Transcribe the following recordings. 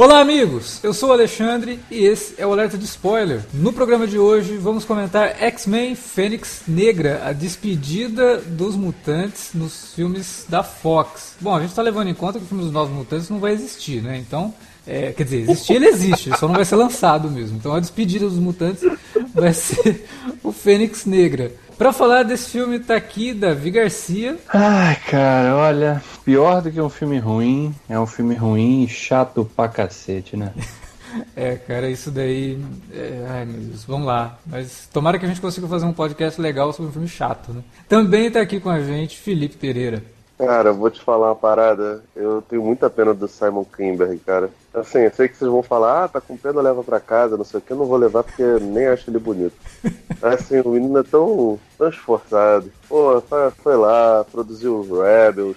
Olá, amigos! Eu sou o Alexandre e esse é o Alerta de Spoiler. No programa de hoje vamos comentar X-Men Fênix Negra, a despedida dos mutantes nos filmes da Fox. Bom, a gente está levando em conta que o filme dos Novos Mutantes não vai existir, né? Então, é, quer dizer, existir ele existe, só não vai ser lançado mesmo. Então a despedida dos mutantes vai ser o Fênix Negra. Pra falar desse filme tá aqui Davi Garcia. Ai, cara, olha, pior do que um filme ruim, é um filme ruim e chato pra cacete, né? É, cara, isso daí. É... Ai, meu Deus, vamos lá. Mas tomara que a gente consiga fazer um podcast legal sobre um filme chato, né? Também tá aqui com a gente Felipe Pereira. Cara, vou te falar uma parada. Eu tenho muita pena do Simon Kimberg, cara. Assim, eu sei que vocês vão falar, ah, tá com pena, leva pra casa, não sei o que. Eu não vou levar porque nem acho ele bonito. Assim, o menino é tão, tão esforçado. Pô, foi lá, produziu Rebels,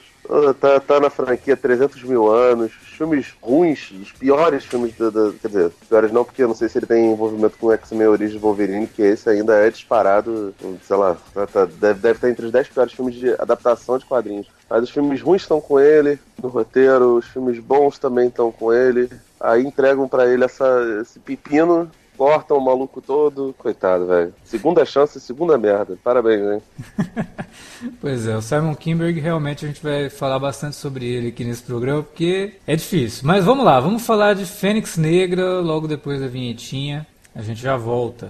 tá, tá na franquia 300 mil anos, filmes ruins, os piores filmes da, Quer dizer, piores não, porque eu não sei se ele tem envolvimento com X-Men Origins Wolverine, que esse ainda é disparado, sei lá, tá, tá, deve, deve estar entre os 10 piores filmes de adaptação de quadrinhos. Mas os filmes ruins estão com ele no roteiro, os filmes bons também estão com ele. Aí entregam para ele essa, esse pepino cortam o maluco todo. Coitado, velho. Segunda chance, segunda merda. Parabéns, hein? pois é, o Simon Kimberg realmente a gente vai falar bastante sobre ele aqui nesse programa, porque é difícil. Mas vamos lá, vamos falar de Fênix Negra logo depois da vinhetinha. A gente já volta.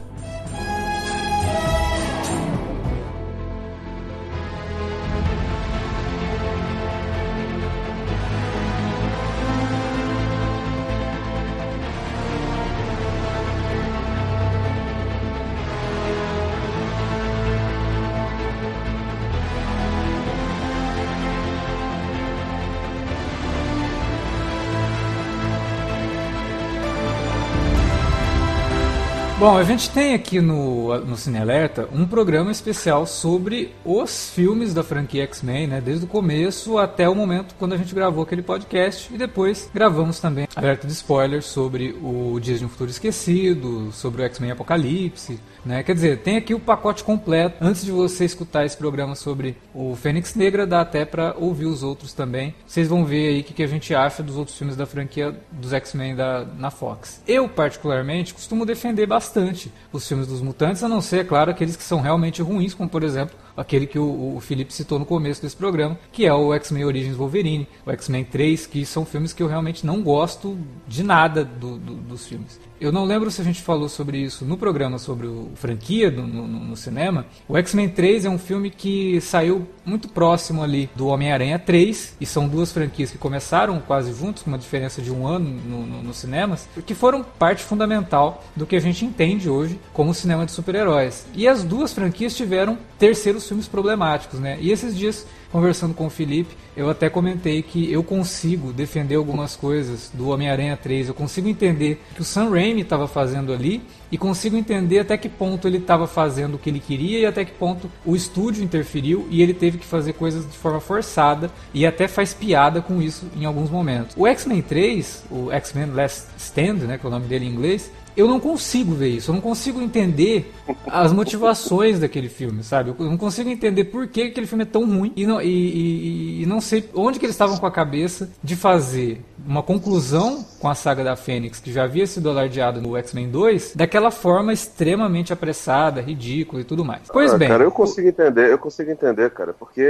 Bom, a gente tem aqui no, no Cine Alerta um programa especial sobre os filmes da franquia X-Men, né? Desde o começo até o momento quando a gente gravou aquele podcast. E depois gravamos também alerta de spoilers sobre o Dias de um Futuro Esquecido, sobre o X-Men Apocalipse, né? Quer dizer, tem aqui o pacote completo. Antes de você escutar esse programa sobre o Fênix Negra, dá até para ouvir os outros também. Vocês vão ver aí o que, que a gente acha dos outros filmes da franquia dos X-Men na Fox. Eu, particularmente, costumo defender bastante os filmes dos mutantes, a não ser, é claro, aqueles que são realmente ruins, como por exemplo aquele que o, o Felipe citou no começo desse programa, que é o X-Men Origins Wolverine, o X-Men 3, que são filmes que eu realmente não gosto de nada do, do, dos filmes. Eu não lembro se a gente falou sobre isso no programa sobre o franquia no, no, no cinema. O X-Men 3 é um filme que saiu muito próximo ali do Homem-Aranha 3, e são duas franquias que começaram quase juntos, com uma diferença de um ano no, no, nos cinemas, que foram parte fundamental do que a gente entende hoje como cinema de super-heróis. E as duas franquias tiveram terceiros filmes problemáticos, né? E esses dias conversando com o Felipe, eu até comentei que eu consigo defender algumas coisas do Homem-Aranha 3, eu consigo entender o que o Sam Raimi estava fazendo ali e consigo entender até que ponto ele estava fazendo o que ele queria e até que ponto o estúdio interferiu e ele teve que fazer coisas de forma forçada e até faz piada com isso em alguns momentos. O X-Men 3, o X-Men Last Stand, né, que é o nome dele em inglês, eu não consigo ver isso, eu não consigo entender as motivações daquele filme, sabe? Eu não consigo entender por que aquele filme é tão ruim e não, e, e, e não sei onde que eles estavam com a cabeça de fazer uma conclusão com a saga da Fênix, que já havia sido alardeado no X-Men 2, daquela forma extremamente apressada, ridícula e tudo mais. Pois ah, bem. Cara, eu consigo entender, eu consigo entender, cara, porque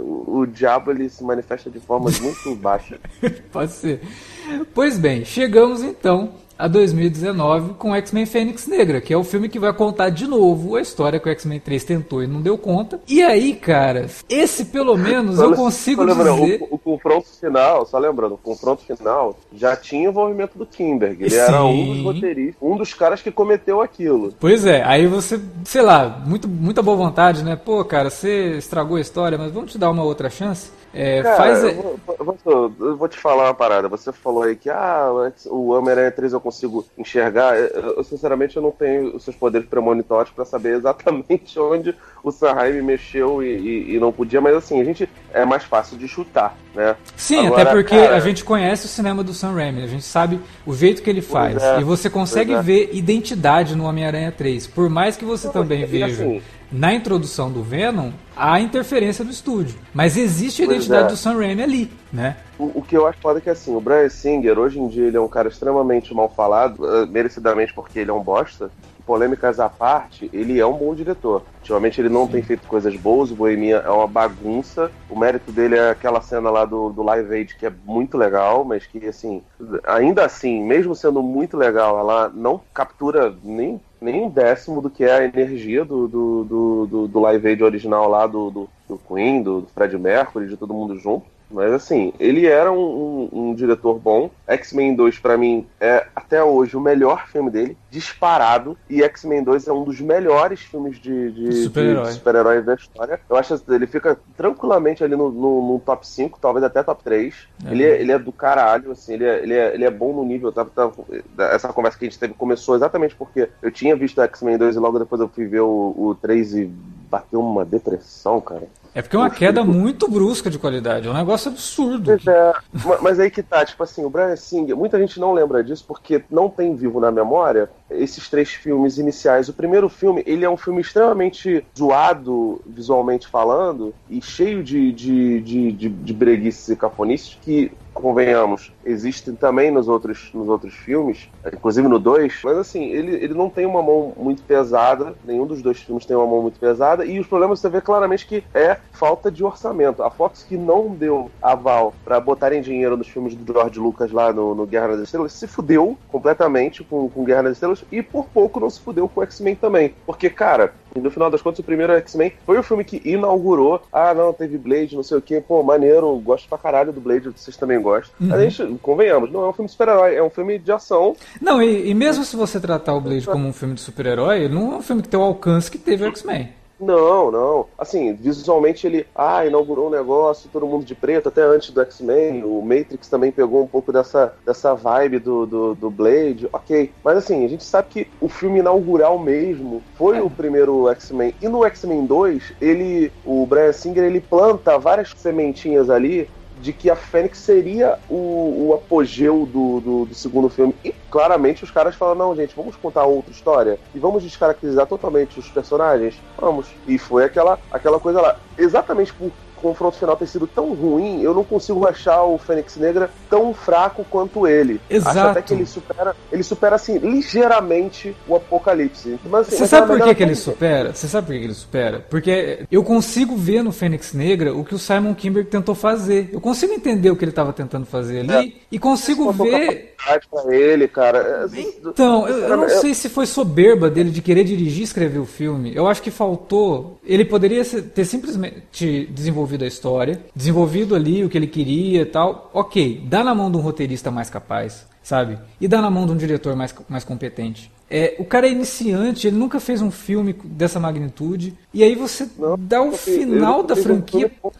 o, o diabo ele se manifesta de formas muito baixas. Pode ser. Pois bem, chegamos então a 2019 com X-Men Fênix Negra, que é o filme que vai contar de novo a história que o X-Men 3 tentou e não deu conta. E aí, cara, esse pelo menos eu consigo dizer... O, o, confronto final, só lembrando, o confronto final já tinha envolvimento do Kimberg. Ele Sim. era um dos roteiristas, um dos caras que cometeu aquilo. Pois é, aí você, sei lá, muito, muita boa vontade, né? Pô, cara, você estragou a história, mas vamos te dar uma outra chance. É, Cara, faz... eu, vou, eu vou te falar uma parada. Você falou aí que ah, o Homem-Aranha 3 eu consigo enxergar. Eu, sinceramente, eu não tenho os seus poderes premonitórios para saber exatamente onde o Sanheim mexeu e, e, e, não podia, mas assim, a gente é mais fácil de chutar, né? Sim, Agora, até porque cara... a gente conhece o cinema do Sam Raimi, a gente sabe o jeito que ele faz. É, e você consegue é. ver identidade no Homem-Aranha 3. Por mais que você não, também veja. Assim, na introdução do Venom há interferência do estúdio. Mas existe a identidade é. do Sam Raimi ali, né? O, o, que eu acho foda é que assim, o Brian Singer, hoje em dia, ele é um cara extremamente mal falado, uh, merecidamente porque ele é um bosta. Polêmicas à parte, ele é um bom diretor. Ultimamente ele não Sim. tem feito coisas boas, o Bohemia é uma bagunça. O mérito dele é aquela cena lá do, do Live Aid que é muito legal, mas que, assim, ainda assim, mesmo sendo muito legal, ela não captura nem nem um décimo do que é a energia do, do, do, do, do Live Aid original lá do, do, do Queen, do, do Fred Mercury, de todo mundo junto. Mas assim, ele era um, um, um diretor bom. X-Men 2, para mim, é até hoje o melhor filme dele, disparado. E X-Men 2 é um dos melhores filmes de, de super-heróis super da história. Eu acho que ele fica tranquilamente ali no, no, no top 5, talvez até top 3. É. Ele, é, ele é do caralho, assim, ele é, ele é, ele é bom no nível. Tava, tava, essa conversa que a gente teve começou exatamente porque eu tinha visto X-Men 2 e logo depois eu fui ver o, o 3 e bateu uma depressão, cara. É porque é uma queda muito brusca de qualidade, é um negócio absurdo. Pois é, mas aí que tá, tipo assim, o Brian Singer, muita gente não lembra disso porque não tem vivo na memória esses três filmes iniciais. O primeiro filme, ele é um filme extremamente zoado, visualmente falando, e cheio de, de, de, de, de breguices e cafonices, que convenhamos, existem também nos outros, nos outros filmes, inclusive no 2, mas assim, ele, ele não tem uma mão muito pesada, nenhum dos dois filmes tem uma mão muito pesada, e os problemas você vê claramente que é falta de orçamento. A Fox que não deu aval para botarem dinheiro nos filmes do George Lucas lá no, no Guerra das Estrelas, se fudeu completamente com, com Guerra das Estrelas, e por pouco não se fudeu com X-Men também. Porque, cara, no final das contas, o primeiro X-Men foi o filme que inaugurou. Ah, não, teve Blade, não sei o que. Pô, maneiro, gosto pra caralho do Blade, vocês também gostam. Uhum. A gente, convenhamos, não é um filme de super-herói, é um filme de ação. Não, e, e mesmo se você tratar o Blade como um filme de super-herói, não é um filme que tem o alcance que teve o X-Men. Não, não. Assim, visualmente ele, ah, inaugurou um negócio, todo mundo de preto, até antes do X-Men. O Matrix também pegou um pouco dessa, dessa vibe do, do, do, Blade, ok. Mas assim, a gente sabe que o filme inaugural mesmo foi é. o primeiro X-Men. E no X-Men 2, ele, o Brian Singer, ele planta várias sementinhas ali de que a Fênix seria o, o apogeu do, do, do, segundo filme. E claramente os caras falam: não, gente, vamos contar outra história e vamos descaracterizar totalmente os personagens. Vamos. E foi aquela, aquela coisa lá. Exatamente por confronto final ter sido tão ruim, eu não consigo achar o Fênix Negra tão fraco quanto ele. Exato. Acho até que ele supera, ele supera assim, ligeiramente o Apocalipse. Mas, assim, Você sabe por que, que ele supera? Você sabe por que ele supera? Porque eu consigo ver no Fênix Negra o que o Simon Kimberg tentou fazer. Eu consigo entender o que ele estava tentando fazer ali é. e consigo ver pra ele, cara. É, então, eu, eu não sei se foi soberba dele de querer dirigir e escrever o filme. Eu acho que faltou. Ele poderia ter simplesmente desenvolvido a história, desenvolvido ali o que ele queria e tal. Ok, dá na mão de um roteirista mais capaz, sabe? E dá na mão de um diretor mais, mais competente. É, o cara é iniciante, ele nunca fez um filme dessa magnitude. E aí você não, dá o final da franquia. Um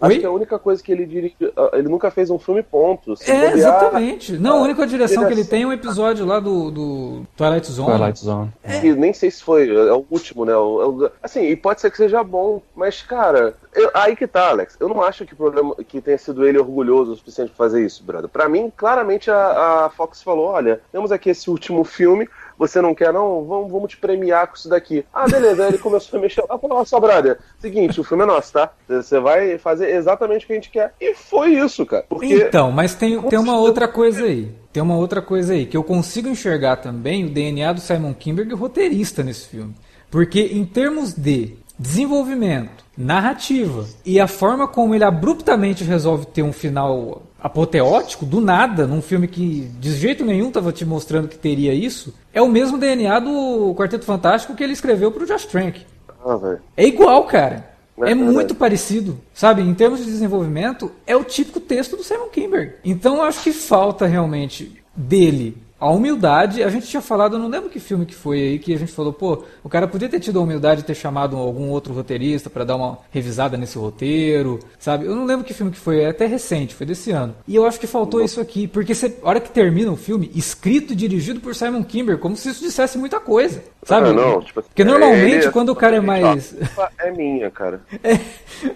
Acho que a única coisa que ele dirigiu. Ah, ele nunca fez um filme ponto. Se é, bobear, exatamente. Não, a única direção que ele tem é um episódio lá do, do Twilight Zone. Twilight Zone. É. nem sei se foi. É o último, né? O, assim, e pode ser que seja bom, mas, cara, eu, aí que tá, Alex. Eu não acho que o problema que tenha sido ele orgulhoso o suficiente pra fazer isso, brother. Pra mim, claramente a, a Fox falou: olha, temos aqui esse último filme você não quer, não? Vamos, vamos te premiar com isso daqui. Ah, beleza. Aí ele começou a mexer lá, falou, só, brother, seguinte, o filme é nosso, tá? Você vai fazer exatamente o que a gente quer. E foi isso, cara. Porque... Então, mas tem, tem uma outra coisa aí. Tem uma outra coisa aí, que eu consigo enxergar também o DNA do Simon Kimberg roteirista nesse filme. Porque em termos de desenvolvimento, narrativa e a forma como ele abruptamente resolve ter um final apoteótico, do nada, num filme que de jeito nenhum estava te mostrando que teria isso, é o mesmo DNA do Quarteto Fantástico que ele escreveu para o Josh Trank. Ah, é igual, cara. É, é muito parecido, sabe? Em termos de desenvolvimento, é o típico texto do Simon Kimberg. Então eu acho que falta realmente dele a humildade, a gente tinha falado, eu não lembro que filme que foi aí, que a gente falou, pô, o cara podia ter tido a humildade de ter chamado algum outro roteirista para dar uma revisada nesse roteiro, sabe? Eu não lembro que filme que foi, é até recente, foi desse ano. E eu acho que faltou isso aqui, porque a hora que termina o filme, escrito e dirigido por Simon Kimber, como se isso dissesse muita coisa, sabe? Ah, não, tipo, porque normalmente é, quando o cara é mais... É minha, cara. É,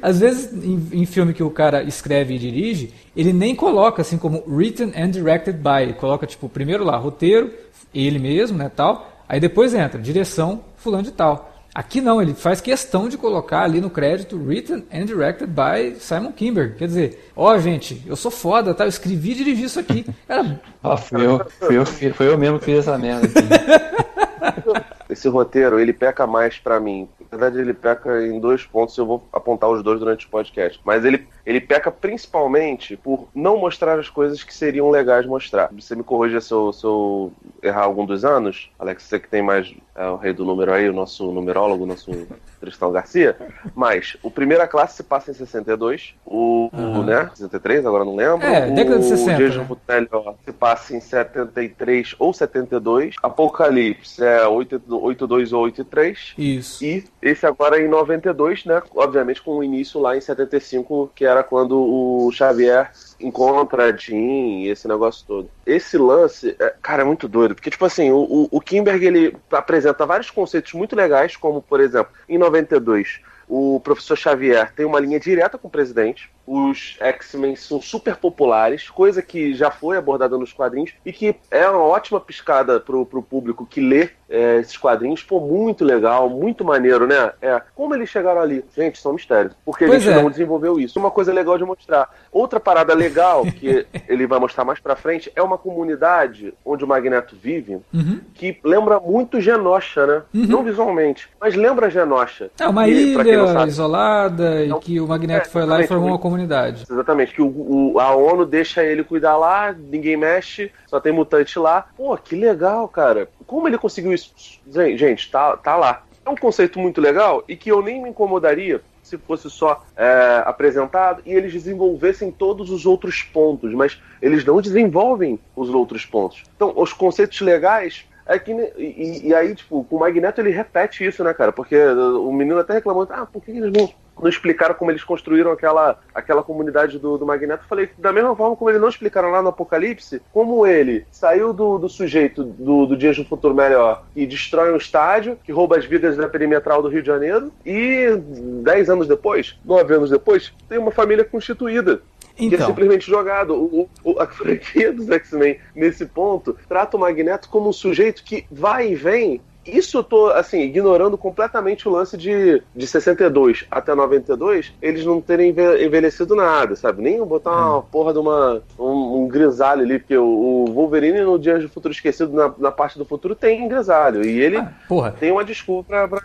às vezes em, em filme que o cara escreve e dirige, ele nem coloca assim como written and directed by, ele coloca tipo primeiro lá roteiro, ele mesmo, né, tal, aí depois entra direção fulano de tal. Aqui não, ele faz questão de colocar ali no crédito written and directed by Simon Kimber. Quer dizer, ó, oh, gente, eu sou foda, tá? Eu escrevi e dirigi isso aqui. Era... Ah, fui, eu, fui, eu, fui eu mesmo que fiz essa merda aqui. Esse roteiro, ele peca mais para mim. Na verdade, ele peca em dois pontos, eu vou apontar os dois durante o podcast. Mas ele ele peca principalmente por não mostrar as coisas que seriam legais mostrar. Você me corrija se eu, se eu errar algum dos anos, Alex, você que tem mais é, o rei do número aí, o nosso numerólogo, o nosso Tristão Garcia. Mas o Primeira Classe se passa em 62, o, uhum. o né, 63, agora não lembro. É, década de 60. O Jason né? se passa em 73 ou 72. Apocalipse é 82 ou 83. Isso. E esse agora é em 92, né? Obviamente com o início lá em 75, que é era quando o Xavier encontra a Jean e esse negócio todo. Esse lance, é, cara, é muito doido, porque, tipo assim, o, o Kimberg, ele apresenta vários conceitos muito legais, como, por exemplo, em 92, o professor Xavier tem uma linha direta com o presidente, os X-Men são super populares, coisa que já foi abordada nos quadrinhos e que é uma ótima piscada pro, pro público que lê é, esses quadrinhos. Pô, muito legal, muito maneiro, né? É, como eles chegaram ali? Gente, são mistérios. Porque pois a gente é. não desenvolveu isso. Uma coisa legal de mostrar. Outra parada legal que ele vai mostrar mais pra frente é uma comunidade onde o Magneto vive uhum. que lembra muito Genosha, né? Uhum. Não visualmente, mas lembra Genosha. É uma e, ilha isolada então, e que o Magneto é, foi lá e formou uma comunidade comunidade. Exatamente, que o, o, a ONU deixa ele cuidar lá, ninguém mexe, só tem mutante lá. Pô, que legal, cara. Como ele conseguiu isso? Gente, tá, tá lá. É um conceito muito legal e que eu nem me incomodaria se fosse só é, apresentado e eles desenvolvessem todos os outros pontos, mas eles não desenvolvem os outros pontos. Então, os conceitos legais é que, e, e, aí, tipo, o Magneto ele repete isso, né, cara? Porque o menino até reclamou, ah, por que eles não não explicaram como eles construíram aquela, aquela comunidade do, do Magneto. Eu falei, da mesma forma como eles não explicaram lá no Apocalipse, como ele saiu do, do sujeito do, do Dias do Futuro Melhor e destrói um estádio, que rouba as vidas da perimetral do Rio de Janeiro, e dez anos depois, nove anos depois, tem uma família constituída. Então. Que é então. simplesmente jogado. O, o, a franquia dos X-Men, nesse ponto, trata o Magneto como um sujeito que vai e vem isso eu tô, assim, ignorando completamente o lance de, de 62 até 92, eles não terem envelhecido nada, sabe? Nem botar uma hum. porra de uma, um, um grisalho ali, porque o, o, Wolverine no Dias do Futuro Esquecido, na, na parte do futuro, tem grisalho. E ele ah, tem uma desculpa pra, pra...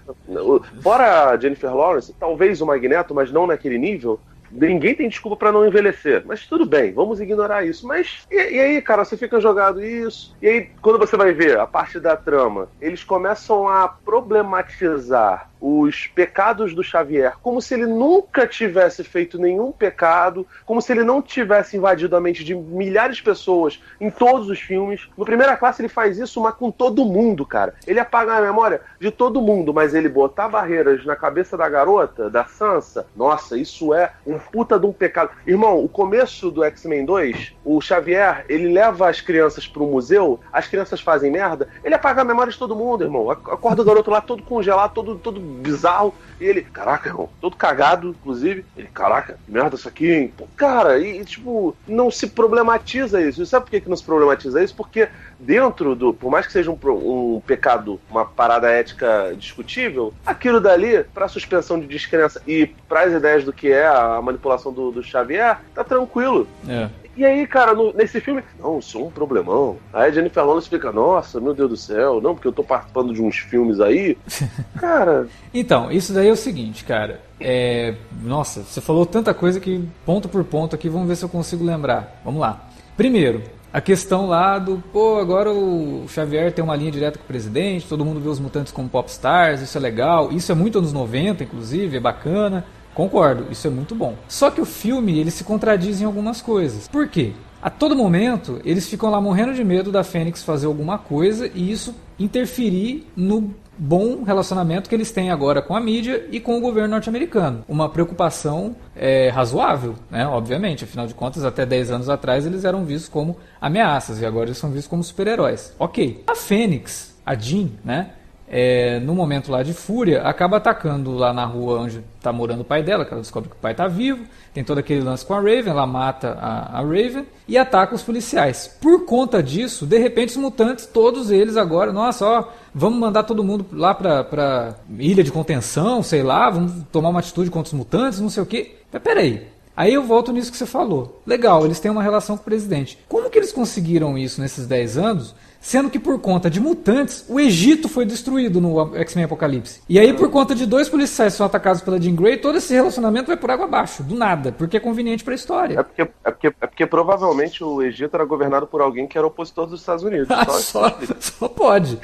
Fora a Jennifer Lawrence, talvez o Magneto, mas não naquele nível, Ninguém tem desculpa para não envelhecer. Mas tudo bem, vamos ignorar isso. Mas e, e, aí, cara, você fica jogado isso. E aí, quando você vai ver a parte da trama, eles começam a problematizar os pecados do Xavier, como se ele nunca tivesse feito nenhum pecado, como se ele não tivesse invadido a mente de milhares de pessoas em todos os filmes. No primeira classe ele faz isso, mas com todo mundo, cara. Ele apaga a memória de todo mundo, mas ele botar barreiras na cabeça da garota, da Sansa, nossa, isso é um puta de um pecado. Irmão, o começo do X-Men 2, o Xavier, ele leva as crianças pro museu, as crianças fazem merda, ele apaga a memória de todo mundo, irmão. Acorda o garoto lá todo congelado, todo, todo bizarro. E ele, caraca, irmão, todo cagado, inclusive. Ele, caraca, que merda isso aqui, hein? Cara, e, tipo, não se problematiza isso. E sabe por que, que não se problematiza isso? Porque dentro do. Por mais que seja um, um pecado, uma parada ética discutível, aquilo dali, pra suspensão de descrença e para as ideias do que é a manipulação do, do Xavier, tá tranquilo. É. E aí, cara, no, nesse filme, não, é um problemão. Aí a Jennifer Lawrence fica, nossa, meu Deus do céu, não, porque eu tô participando de uns filmes aí. cara. Então, isso daí é o seguinte, cara. É, nossa, você falou tanta coisa que ponto por ponto aqui, vamos ver se eu consigo lembrar. Vamos lá. Primeiro, a questão lá do, pô, agora o Xavier tem uma linha direta com o presidente, todo mundo vê os mutantes como popstars, isso é legal, isso é muito anos 90, inclusive, é bacana. Concordo, isso é muito bom. Só que o filme, ele se contradiz em algumas coisas. Por quê? A todo momento, eles ficam lá morrendo de medo da Fênix fazer alguma coisa e isso interferir no bom relacionamento que eles têm agora com a mídia e com o governo norte-americano. Uma preocupação é, razoável, né? obviamente. Afinal de contas, até 10 anos atrás eles eram vistos como ameaças e agora eles são vistos como super-heróis. Ok. A Fênix, a Jean, né? É, no momento lá de fúria, acaba atacando lá na rua onde está morando o pai dela, que ela descobre que o pai está vivo. Tem todo aquele lance com a Raven, ela mata a, a, Raven e ataca os policiais. Por conta disso, de repente os mutantes, todos eles agora, nossa, ó, vamos mandar todo mundo lá para ilha de contenção, sei lá, vamos tomar uma atitude contra os mutantes, não sei o que. Mas peraí, Aí eu volto nisso que você falou. Legal, eles têm uma relação com o presidente. Como que eles conseguiram isso nesses 10 anos Sendo que por conta de mutantes, o Egito foi destruído no X-Men Apocalipse. E aí, por conta de dois policiais que são atacados pela Jean Grey, todo esse relacionamento vai por água abaixo, do nada, porque é conveniente para a história. É porque, é, porque, é porque provavelmente o Egito era governado por alguém que era opositor dos Estados Unidos. Ah, só, só, só, pode.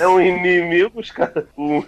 é um inimigo, os caras. Um,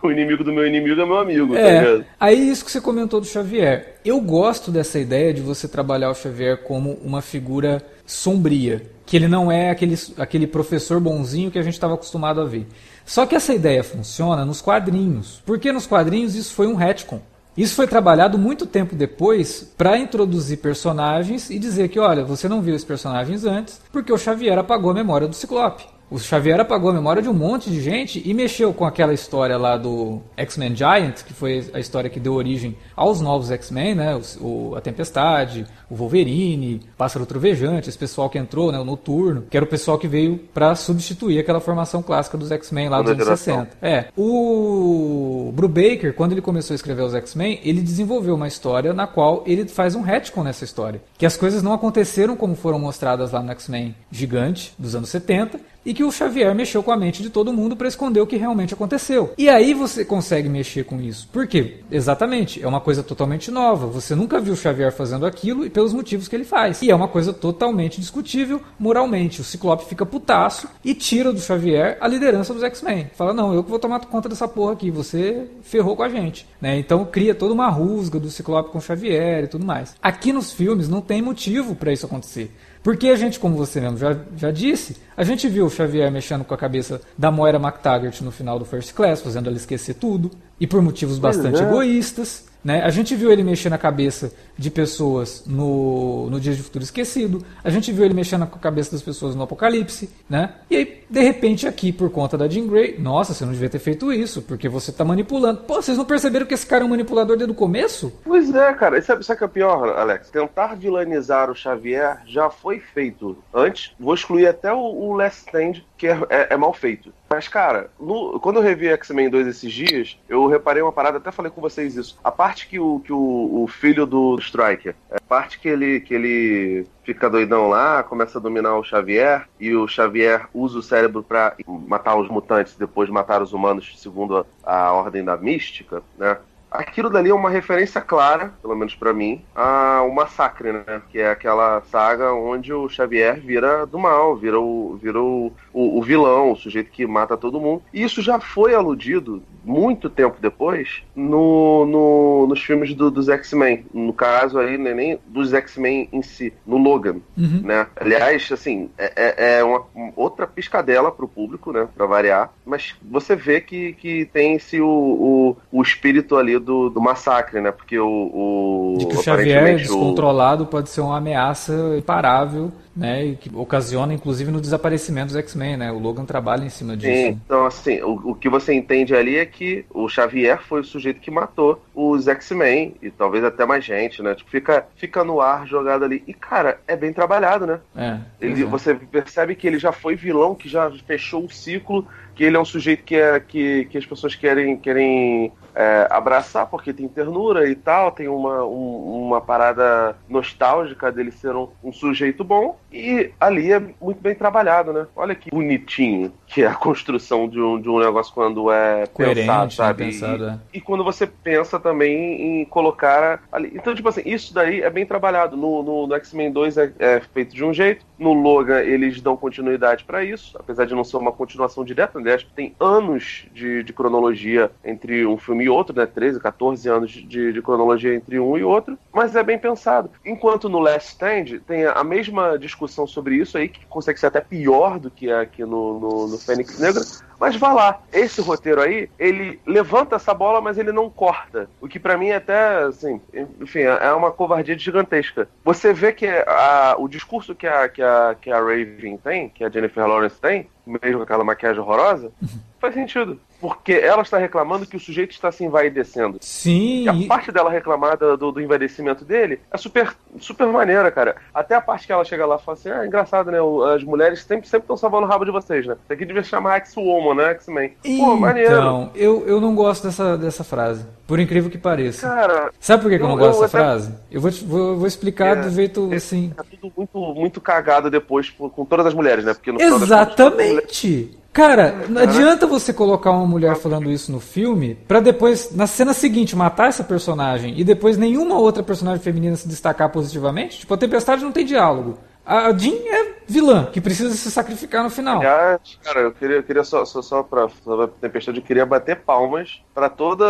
o inimigo do meu inimigo é meu amigo, tá é, tá Aí isso que você comentou do Xavier. Eu gosto dessa ideia de você trabalhar o Xavier como uma figura sombria que ele não é aquele, aquele professor bonzinho que a gente estava acostumado a ver. Só que essa ideia funciona nos quadrinhos, porque nos quadrinhos isso foi um retcon. Isso foi trabalhado muito tempo depois para introduzir personagens e dizer que, olha, você não viu esses personagens antes porque o Xavier apagou a memória do Ciclope. O Xavier apagou a memória de um monte de gente e mexeu com aquela história lá do X-Men Giant, que foi a história que deu origem aos novos X-Men, né? O, o, a Tempestade, o Wolverine, Pássaro Trovejante, esse pessoal que entrou, né? O Noturno, que era o pessoal que veio para substituir aquela formação clássica dos X-Men lá dos anos 60. É. O Brubaker, quando ele começou a escrever os X-Men, ele desenvolveu uma história na qual ele faz um retcon nessa história. Que as coisas não aconteceram como foram mostradas lá no X-Men Gigante dos anos 70, e que o Xavier mexeu com a mente de todo mundo para esconder o que realmente aconteceu. E aí você consegue mexer com isso. Por quê? Exatamente, é uma coisa totalmente nova. Você nunca viu o Xavier fazendo aquilo e pelos motivos que ele faz. E é uma coisa totalmente discutível moralmente. O Ciclope fica putaço e tira do Xavier a liderança dos X-Men. Fala: "Não, eu que vou tomar conta dessa porra aqui, você ferrou com a gente", né? Então cria toda uma rusga do Ciclope com o Xavier e tudo mais. Aqui nos filmes não tem motivo para isso acontecer. Porque a gente, como você mesmo já, já disse, a gente viu o Xavier mexendo com a cabeça da Moira McTaggart no final do First Class, fazendo ela esquecer tudo, e por motivos bastante é. egoístas. Né? A gente viu ele mexer na cabeça de pessoas no, no Dias de Futuro Esquecido, a gente viu ele mexendo com a cabeça das pessoas no Apocalipse, né? E aí, de repente, aqui, por conta da Jean Grey, nossa, você não devia ter feito isso, porque você está manipulando. Pô, vocês não perceberam que esse cara é um manipulador desde o começo? Pois é, cara. Sabe, sabe o que é pior, Alex? Tentar vilanizar o Xavier já foi feito antes. Vou excluir até o, o Last Stand, que é, é, é mal feito. Mas, cara, no, quando eu revi X-Men 2 esses dias, eu reparei uma parada, até falei com vocês isso. A parte que o, que o, o filho do Striker, a parte que ele, que ele fica doidão lá, começa a dominar o Xavier, e o Xavier usa o cérebro para matar os mutantes, depois matar os humanos, segundo a, a ordem da mística, né? Aquilo dali é uma referência clara, pelo menos para mim, a o Massacre, né? Que é aquela saga onde o Xavier vira do mal, vira o, vira o, o, o vilão, o sujeito que mata todo mundo. E isso já foi aludido muito tempo depois no, no nos filmes do, dos X-Men. No caso aí, né, nem dos X-Men em si, no Logan, uhum. né? Aliás, assim, é, é, é uma, outra piscadela pro público, né? Pra variar. Mas você vê que, que tem esse o, o, o espírito ali do, do massacre, né? Porque o. o De que o Xavier descontrolado o... pode ser uma ameaça imparável né? E que ocasiona, inclusive, no desaparecimento dos X-Men, né? O Logan trabalha em cima disso. Sim, então assim, o, o que você entende ali é que o Xavier foi o sujeito que matou os X-Men e talvez até mais gente, né? Tipo, fica, fica no ar jogado ali. E, cara, é bem trabalhado, né? É, Ele, é. Você percebe que ele já foi vilão, que já fechou o ciclo, que ele é um sujeito que, é, que, que as pessoas querem, querem é, abraçar porque tem ternura e tal, tem uma, um- uma parada nostálgica dele ser um, um sujeito bom, e ali é muito bem trabalhado, né? Olha que bonitinho que é a construção de um, de um negócio quando é Coerente, pensado, né? sabe? Pensado, é. E quando você pensa também em colocar ali. Então, tipo assim, isso daí é bem trabalhado. No, no, no X-Men 2 é, é feito de um jeito. No Logan, eles dão continuidade pra isso, apesar de não ser uma continuação direta. Aliás, tem anos de, de cronologia entre um filme e outro, né? 13, 14 anos de, de cronologia entre um e outro. Mas é bem pensado. Enquanto no Last Stand tem a mesma discussão sobre isso aí, que consegue ser até pior do que é aqui no, no, no Fênix Negra. Mas vá lá, esse roteiro aí, ele levanta essa bola, mas ele não corta. O que pra mim é até, assim, enfim, é uma covardia gigantesca. Você vê que a- o discurso que a, que, a, que a Raven tem, que a Jennifer Lawrence tem, mesmo com aquela maquiagem horrorosa, faz sentido. Porque ela está reclamando que o sujeito está se envaidecendo. Sim, E a parte dela reclamar do, do, envelhecimento dele é super, super maneira, cara. Até a parte que ela chega lá e fala assim: ah, engraçado, né? As mulheres sempre sempre estão salvando o rabo de vocês, né? Isso aqui devia chamar X-Woman, né? X-Men. Pô, maneiro. Então, eu, eu não gosto dessa, dessa frase. Por incrível que pareça. Cara, Sabe por que, que eu não eu- gosto eu dessa até- frase? Eu vou, vou, vou explicar É, do jeito é, assim. tá tudo muito, muito cagado depois com todas as mulheres, né? Porque no Exatamente! Cara, não adianta você colocar uma mulher falando isso no filme pra depois, na cena seguinte, matar essa personagem e depois nenhuma outra personagem feminina se destacar positivamente. Tipo, a Tempestade não tem diálogo. A Jean é vilã, que precisa se sacrificar no final. Aliás, cara, eu queria, eu queria só, só, só pra Tempestade, eu queria bater palmas pra todos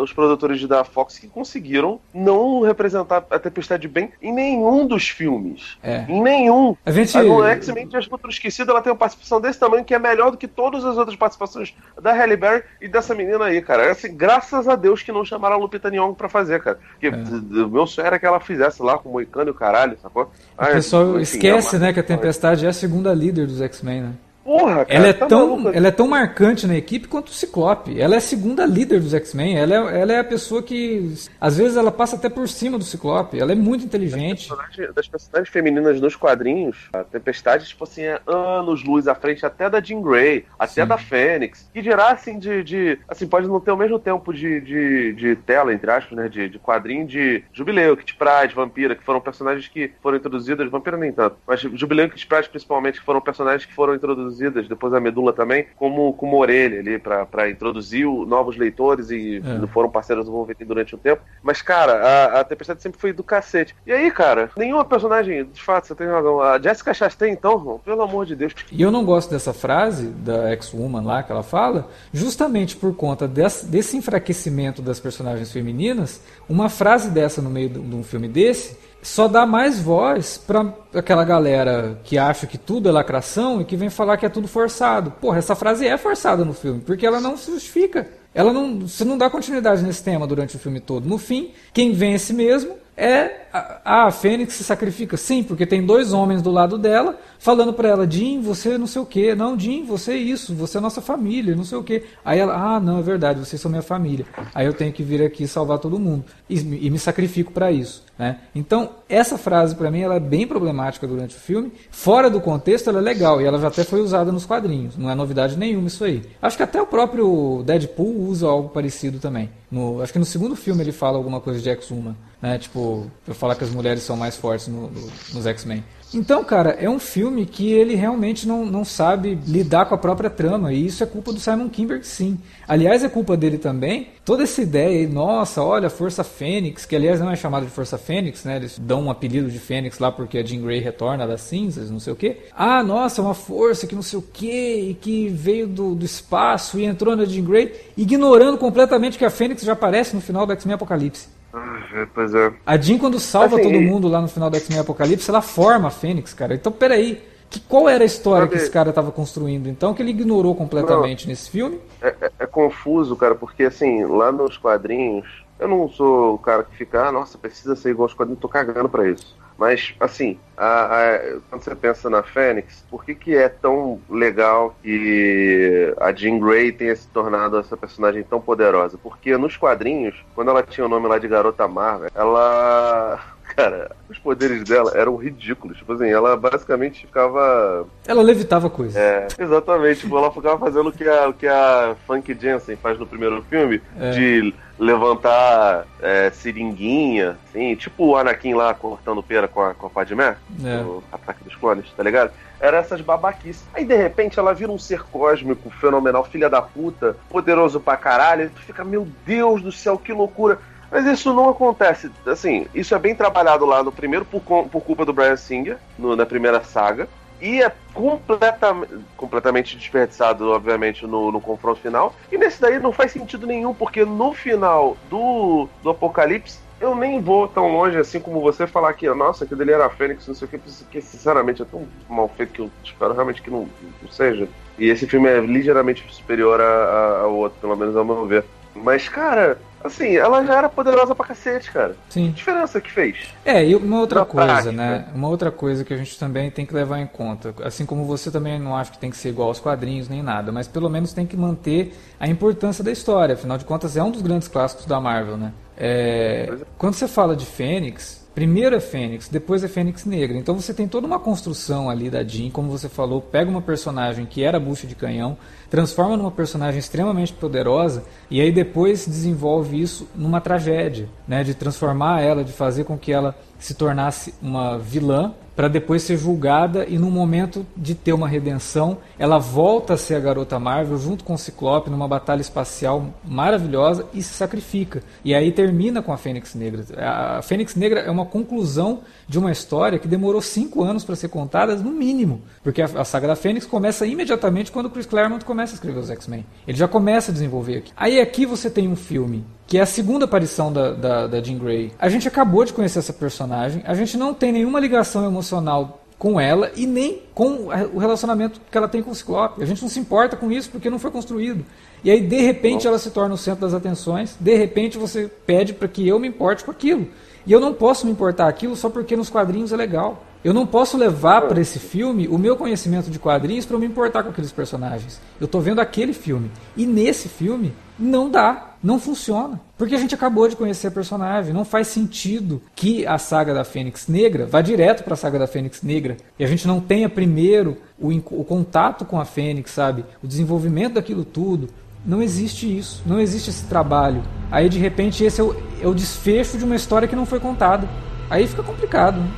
os produtores da Fox que conseguiram não representar a Tempestade bem em nenhum dos filmes. É. Em nenhum. A gente- no X-Men de Futuro Esquecido, ela tem uma participação desse tamanho que é melhor do que todas as outras participações da Halle Berry e dessa menina aí, cara. Assim, graças a Deus que não chamaram a Lupita Nyong'o pra fazer, cara. Porque o meu sonho era que ela fizesse lá com o Moicano e o caralho, sacou? O Ah, pessoal enfim, esquece, é uma- né, que a Tempestade é a segunda líder dos X-Men, né? Porra, cara, Ela é, tá tão, maluco? ela é tão marcante na equipe quanto o Ciclope. Ela é a segunda líder dos X-Men. Ela é, ela é a pessoa que, às vezes, ela passa até por cima do Ciclope. Ela é muito inteligente. personagem- das personagens femininas nos quadrinhos, a Tempestade, tipo assim, é anos luz à frente até da Jean Grey, até Sim. da Fênix. E dirá, assim, de, de- Assim, pode não ter o mesmo tempo de, de, de tela, entre aspas, né? De, de quadrinho de Jubileu, Kit Pride, Vampira, que foram personagens que foram introduzidas. Vampira nem tanto, mas Jubileu e Kit Pride, principalmente, que foram personagens que foram introduzidas, depois a Medula também, como, como orelha ali, pra introduzir o- novos leitores e É. foram parceiros do Wolverine durante um tempo. Mas, cara, a, a Tempestade sempre foi do cacete. E aí, cara, nenhuma personagem, de fato, você tem razão. A Jessica Chastain, então, irmão, pelo amor de Deus. E eu não gosto dessa frase da ex-woman lá que ela fala, justamente por conta desse, desse enfraquecimento das personagens femininas. Uma frase dessa no meio de um filme desse só dá mais voz pra aquela galera que acha que tudo é lacração e que vem falar que é tudo forçado. Porra, essa frase é forçada no filme, porque ela não se justifica. Ela não, você não dá continuidade nesse tema durante o filme todo. No fim, quem vence mesmo é a, a Fênix se sacrifica. Sim, porque tem dois homens do lado dela falando pra ela: Jim, você não sei o que. Não, Jim, você é isso. Você é nossa família, não sei o que. Aí ela: Ah, não, é verdade, vocês são minha família. Aí eu tenho que vir aqui salvar todo mundo e, e me sacrifico pra isso. Né? Então, essa frase pra mim ela é bem problemática durante o filme. Fora do contexto, ela é legal e ela já até foi usada nos quadrinhos. Não é novidade nenhuma isso aí. Acho que até o próprio Deadpool usa algo parecido também. No, acho que no segundo filme ele fala alguma coisa de X-Uma, né? Tipo, pra falar que as mulheres são mais fortes no- no- nos X-Men. Então, cara, é um filme que ele realmente não, não sabe lidar com a própria trama, e isso é culpa do Simon Kinberg, sim. Aliás, é culpa dele também. Toda essa ideia aí, nossa, olha, Força Fênix, que aliás não é chamada de Força Fênix, né? Eles dão um apelido de Fênix lá porque a Jean Grey retorna das cinzas, não sei o quê. Ah, nossa, uma força que não sei o quê, e que veio do, do espaço e entrou na Jean Grey, ignorando completamente que a Fênix já aparece no final do X-Men Apocalipse. Ah, pois é. A Jean, quando salva Assim, todo mundo lá no final do X-Men Apocalipse, ela forma a Fênix, cara. Então, peraí. Que, qual era a história Sabe- que esse cara estava construindo, então, que ele ignorou completamente nesse filme? É, é- é confuso, cara, porque assim, lá nos quadrinhos, eu não sou o cara que fica, ah, nossa, precisa ser igual aos quadrinhos, tô cagando pra isso. Mas, assim, a, a, quando você pensa na Fênix, por que, que é tão legal que a Jean Grey tenha se tornado essa personagem tão poderosa? Porque nos quadrinhos, quando ela tinha o nome lá de Garota Marvel, ela cara, os poderes dela eram ridículos. Tipo assim, ela basicamente ficava. Ela levitava coisas. É, exatamente. Tipo, ela ficava fazendo o que a, o que a Funk Jensen faz no primeiro filme, é. de levantar é, seringuinha, assim, tipo o Anakin lá cortando pera com a, com a Padmé, é. no Ataque dos Clones, tá ligado? Era essas babaquices. Aí de repente ela vira um ser cósmico, fenomenal, filha da puta, poderoso pra caralho, e tu fica, meu Deus do céu, que loucura. Mas isso não acontece. Assim, isso é bem trabalhado lá no primeiro por, por culpa do Brian Singer, no, na primeira saga. E é completamente, completamente desperdiçado, obviamente, no, no, confronto final. E nesse daí não faz sentido nenhum, porque no final do, do Apocalipse, eu nem vou tão longe assim como você falar que, nossa, que dele era Fênix, não sei o que, porque sinceramente é tão mal feito que eu espero realmente que não, não seja. E esse filme é ligeiramente superior ao outro, pelo menos ao meu ver. Mas, cara, assim, ela já era poderosa pra cacete, cara. Sim. Que diferença que fez? É, e uma outra Na coisa, prática. né? Uma outra coisa que a gente também tem que levar em conta. Assim como você também não acha que tem que ser igual aos quadrinhos nem nada, mas pelo menos tem que manter a importância da história. Afinal de contas, é um dos grandes clássicos da Marvel, né? É, é. quando você fala de Fênix, Primeiro é Fênix, depois é Fênix Negra. Então você tem toda uma construção ali da Jean, como você falou, pega uma personagem que era bucha de canhão, transforma numa personagem extremamente poderosa e aí depois desenvolve isso numa tragédia, né, de transformar ela, de fazer com que ela se tornasse uma vilã para depois ser julgada e no momento de ter uma redenção, ela volta a ser a garota Marvel junto com o Ciclope numa batalha espacial maravilhosa e se sacrifica. E aí termina com a Fênix Negra. A Fênix Negra é uma conclusão de uma história que demorou cinco anos para ser contada, no mínimo, porque a, a, saga da Fênix começa imediatamente quando o Chris Claremont começa a escrever os X-Men. Ele já começa a desenvolver aqui. Aí aqui você tem um filme que é a segunda aparição da, da, da Jean Grey. A gente acabou de conhecer essa personagem, a gente não tem nenhuma ligação emocional com ela e nem com o relacionamento que ela tem com o Ciclope. A gente não se importa com isso porque não foi construído. E aí, de repente, ela se torna o centro das atenções, de repente você pede para que eu me importe com aquilo. E eu não posso me importar aquilo só porque nos quadrinhos é legal. Eu não posso levar para esse filme o meu conhecimento de quadrinhos para me importar com aqueles personagens. Eu estou vendo aquele filme. E nesse filme, não dá. Não funciona. Porque a gente acabou de conhecer a personagem. Não faz sentido que a saga da Fênix Negra vá direto para a saga da Fênix Negra. E a gente não tenha primeiro o, o contato com a Fênix, sabe? O desenvolvimento daquilo tudo. Não existe isso. Não existe esse trabalho. Aí, de repente, esse é o, é o desfecho de uma história que não foi contada. Aí fica complicado. Né?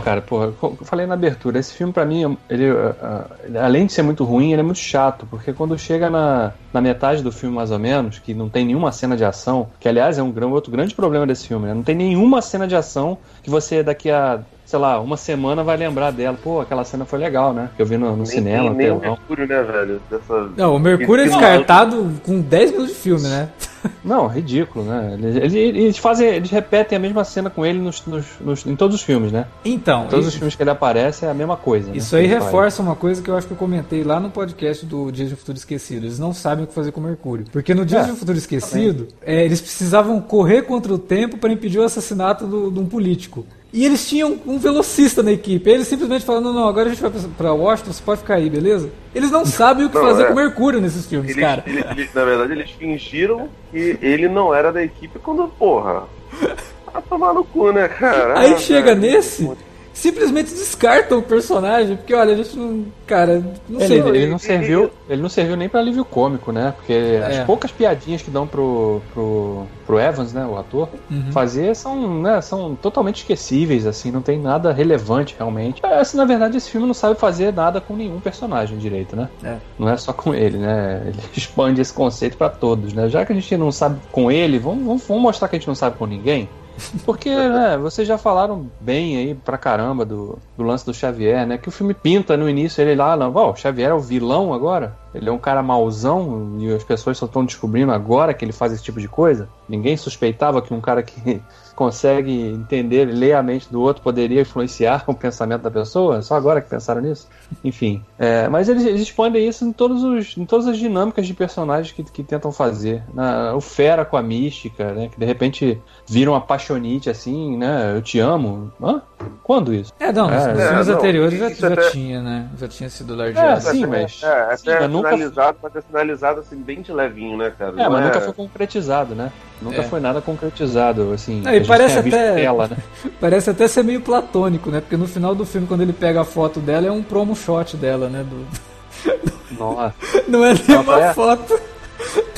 Cara, porra, eu falei na abertura, esse filme para mim, ele, além de ser muito ruim, ele é muito chato, porque quando chega na, na metade do filme, mais ou menos, que não tem nenhuma cena de ação, que aliás é um outro grande problema desse filme, né? Não tem nenhuma cena de ação que você daqui a sei lá, uma semana vai lembrar dela. Pô, aquela cena foi legal, né? Que eu vi no, no nem, cinema. Nem, nem o Mercúrio, né, velho? Dessa... Não, o Mercúrio é descartado com 10 minutos de filme, né? Não, ridículo, né? Eles, eles, fazem, eles repetem a mesma cena com ele nos, nos, nos em todos os filmes, né? Então. Em todos os filmes que ele aparece é a mesma coisa. Né? Isso né? aí reforça faz. uma coisa que eu acho que eu comentei lá no podcast do Dias um Futuro Esquecido. Eles não sabem o que fazer com o Mercúrio. Porque no Dias é, um Futuro Esquecido, é, eles precisavam correr contra o tempo para impedir o assassinato de um político. E eles tinham um velocista na equipe. Eles simplesmente falaram: não, não, agora a gente vai pra Washington, você pode ficar aí, beleza? Eles não sabem o que não, fazer é. com o Mercúrio nesses filmes, eles, cara. Eles, eles, na verdade, eles fingiram que ele não era da equipe quando, porra. Tá tomar no cu, né, cara? Aí ah, chega nesse simplesmente descartam o personagem, porque olha, a gente não. Cara, não ele, sei. Ele não serviu, ele não serviu nem para alívio cômico, né? Porque é. as poucas piadinhas que dão pro, pro, pro Evans, né, o ator, uhum. fazer são, né, são totalmente esquecíveis, assim, não tem nada relevante realmente. É, assim, na verdade, esse filme não sabe fazer nada com nenhum personagem direito, né? É. Não é só com ele, né? Ele expande esse conceito para todos, né? Já que a gente não sabe com ele, vamos, vamos, vamos mostrar que a gente não sabe com ninguém. Porque, né, vocês já falaram bem aí pra caramba do, do lance do Xavier, né? Que o filme pinta no início ele lá, não, ó, o Xavier é o vilão agora? Ele é um cara mauzão e as pessoas só estão descobrindo agora que ele faz esse tipo de coisa? Ninguém suspeitava que um cara que consegue entender, ler a mente do outro, poderia influenciar o pensamento da pessoa? Só agora que pensaram nisso? Enfim. É, mas eles, eles expandem isso em, todos os, em todas as dinâmicas de personagens que, que tentam fazer. Na, o Fera com a mística, né? Que de repente vira uma paixonite assim, né? Eu te amo. Hã? Quando isso? É, não, nos, É, nos é, filmes não, anteriores já, já até- tinha, né? Já tinha sido É, lardeado. sim, mas. É, sim, mas nunca- sinalizado, mas é sinalizado assim, bem de levinho, né, cara? É, Não mas nunca foi concretizado, né? Nunca É. foi nada concretizado, assim. Não, e parece até- Tela, né? Parece até ser meio platônico, né? Porque no final do filme, quando ele pega a foto dela, é um promo shot dela, né? Do... Nossa. Não é nem uma é? foto.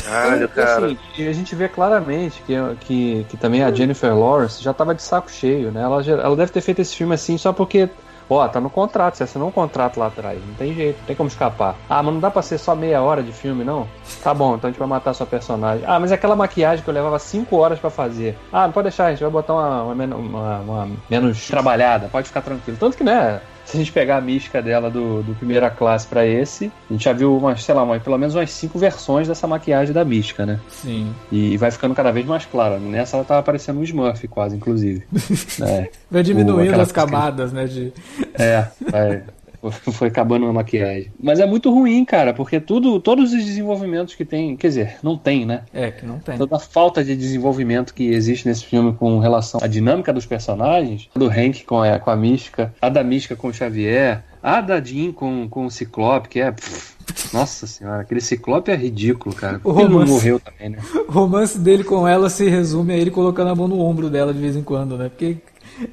Caralho, cara. Assim, e a gente vê claramente que, que, que também a Jennifer Lawrence já tava de saco cheio, né? Ela, já- ela deve ter feito esse filme assim só porque. Ó, tá no contrato, você assinou um contrato lá atrás, não tem jeito, não tem como escapar. Ah, mas não dá pra ser só meia hora de filme, não? Tá bom, então a gente vai matar sua personagem. Ah, mas aquela maquiagem que eu levava cinco horas pra fazer. Ah, não pode deixar, a gente vai botar uma, uma, uma- uma menos trabalhada, pode ficar tranquilo. Tanto que, né, se a gente pegar a mística dela do, do primeira classe pra esse, a gente já viu umas, sei lá, pelo menos umas cinco versões dessa maquiagem da mística, né? Sim. E vai ficando cada vez mais clara. Nessa ela tava parecendo um Smurf, quase, inclusive. é, Vai diminuindo aquela as camadas, né? De... é, vai. Foi acabando a maquiagem. Mas é muito ruim, cara, porque tudo, todos os desenvolvimentos que tem. Quer dizer, não tem, né? É, que não tem. Toda a falta de desenvolvimento que existe nesse filme com relação à dinâmica dos personagens, do Hank com a, com a Mística, a da Mística com o Xavier, a da Jean com, com o Ciclope, que é. nossa senhora, aquele Ciclope é ridículo, cara. O Ele não romance. morreu também, né? O romance dele com ela se resume a ele colocando a mão no ombro dela de vez em quando, né? Porque.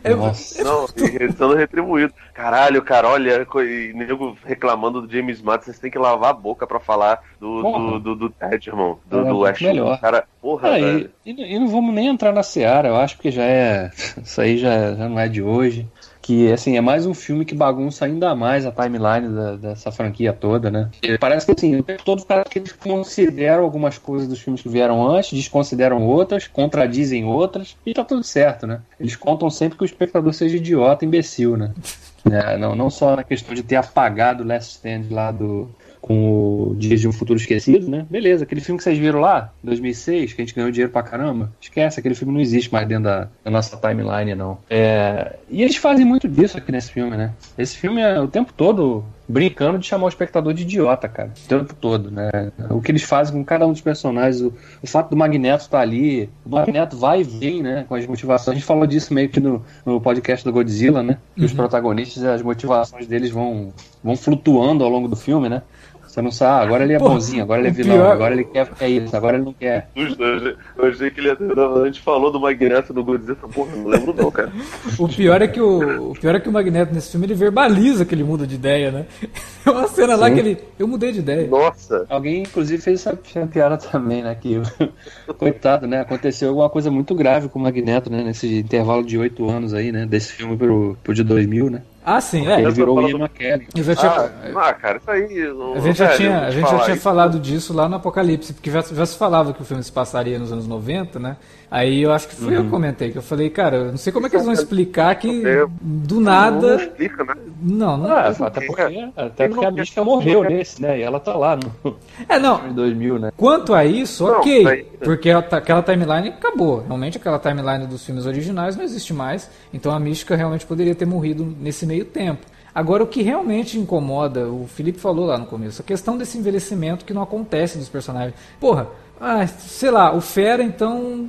É, Nossa. Não, e sendo retribuído. Caralho, cara, olha, e nego reclamando do James Matt, vocês têm que lavar a boca pra falar do, Porra. do, do, do Ted, irmão. Do, É, do Ash. melhor. Cara, porra, Ah, velho. e, e, não vamos nem entrar na Seara, eu acho que já é. Isso aí já, já não é de hoje. Que assim, é mais um filme que bagunça ainda mais a timeline da- dessa franquia toda, né? Parece que assim, o tempo todo cara que eles consideram algumas coisas dos filmes que vieram antes, desconsideram outras, contradizem outras, e tá tudo certo, né? Eles contam sempre que o espectador seja idiota, imbecil, né? É, não, não só na questão de ter apagado o Last Stand lá do, com o Dias de um Futuro Esquecido, né? Beleza, aquele filme que vocês viram lá, 2006, que a gente ganhou dinheiro pra caramba, esquece, aquele filme não existe mais dentro da, da nossa timeline, não. É, e eles fazem muito disso aqui nesse filme, né? Esse filme é o tempo todo brincando de chamar o espectador de idiota, cara. O tempo todo, né? O que eles fazem com cada um dos personagens, o, o fato do Magneto estar ali, o Magneto vai e vem, né? Com as motivações. A gente falou disso meio que no, no podcast do Godzilla, né? Que os protagonistas, as motivações deles vão, vão flutuando ao longo do filme, né? Você não sabe, ah, agora ele é Pô, bonzinho, agora ele é o vilão, pior- agora ele quer, quer isso, agora ele não quer. Justo, eu achei- eu achei que ele A gente falou do Magneto do Godzilla, porra, não lembro não, cara. O pior é que o, o pior é que o Magneto nesse filme ele verbaliza que ele muda de ideia, né? É uma cena lá Sim. que ele. Eu mudei de ideia. Nossa, Alguém, inclusive, fez essa, piada também, né? Que, coitado, né? Aconteceu alguma coisa muito grave com o Magneto, né? Nesse intervalo de oito anos aí, né? Desse filme pro, pro de 2000, né? Ah, sim, é. Ele virou o Ian McKellen. Tinha, ah, ah, cara, isso aí. não- a gente já velho, tinha, a gente já tinha isso- falado disso lá no Apocalipse, porque já, já se falava que o filme se passaria nos anos 90, né? Aí eu acho que foi eu Uhum. que comentei, que eu falei, cara, eu não sei como é que eles vão explicar que do Não nada. explica, né? Não, não. Ah, até porque, até porque a mística morreu nesse, né? E ela tá lá no É, não. filme de 2000, né? Quanto a isso, Não, ok. aí- Porque a- aquela timeline acabou. Realmente aquela timeline dos filmes originais não existe mais. Então a mística realmente poderia ter morrido nesse meio tempo. Agora, o que realmente incomoda, o Felipe falou lá no começo, a questão desse envelhecimento que não acontece dos personagens. Porra, ah, sei lá, o Fera, então,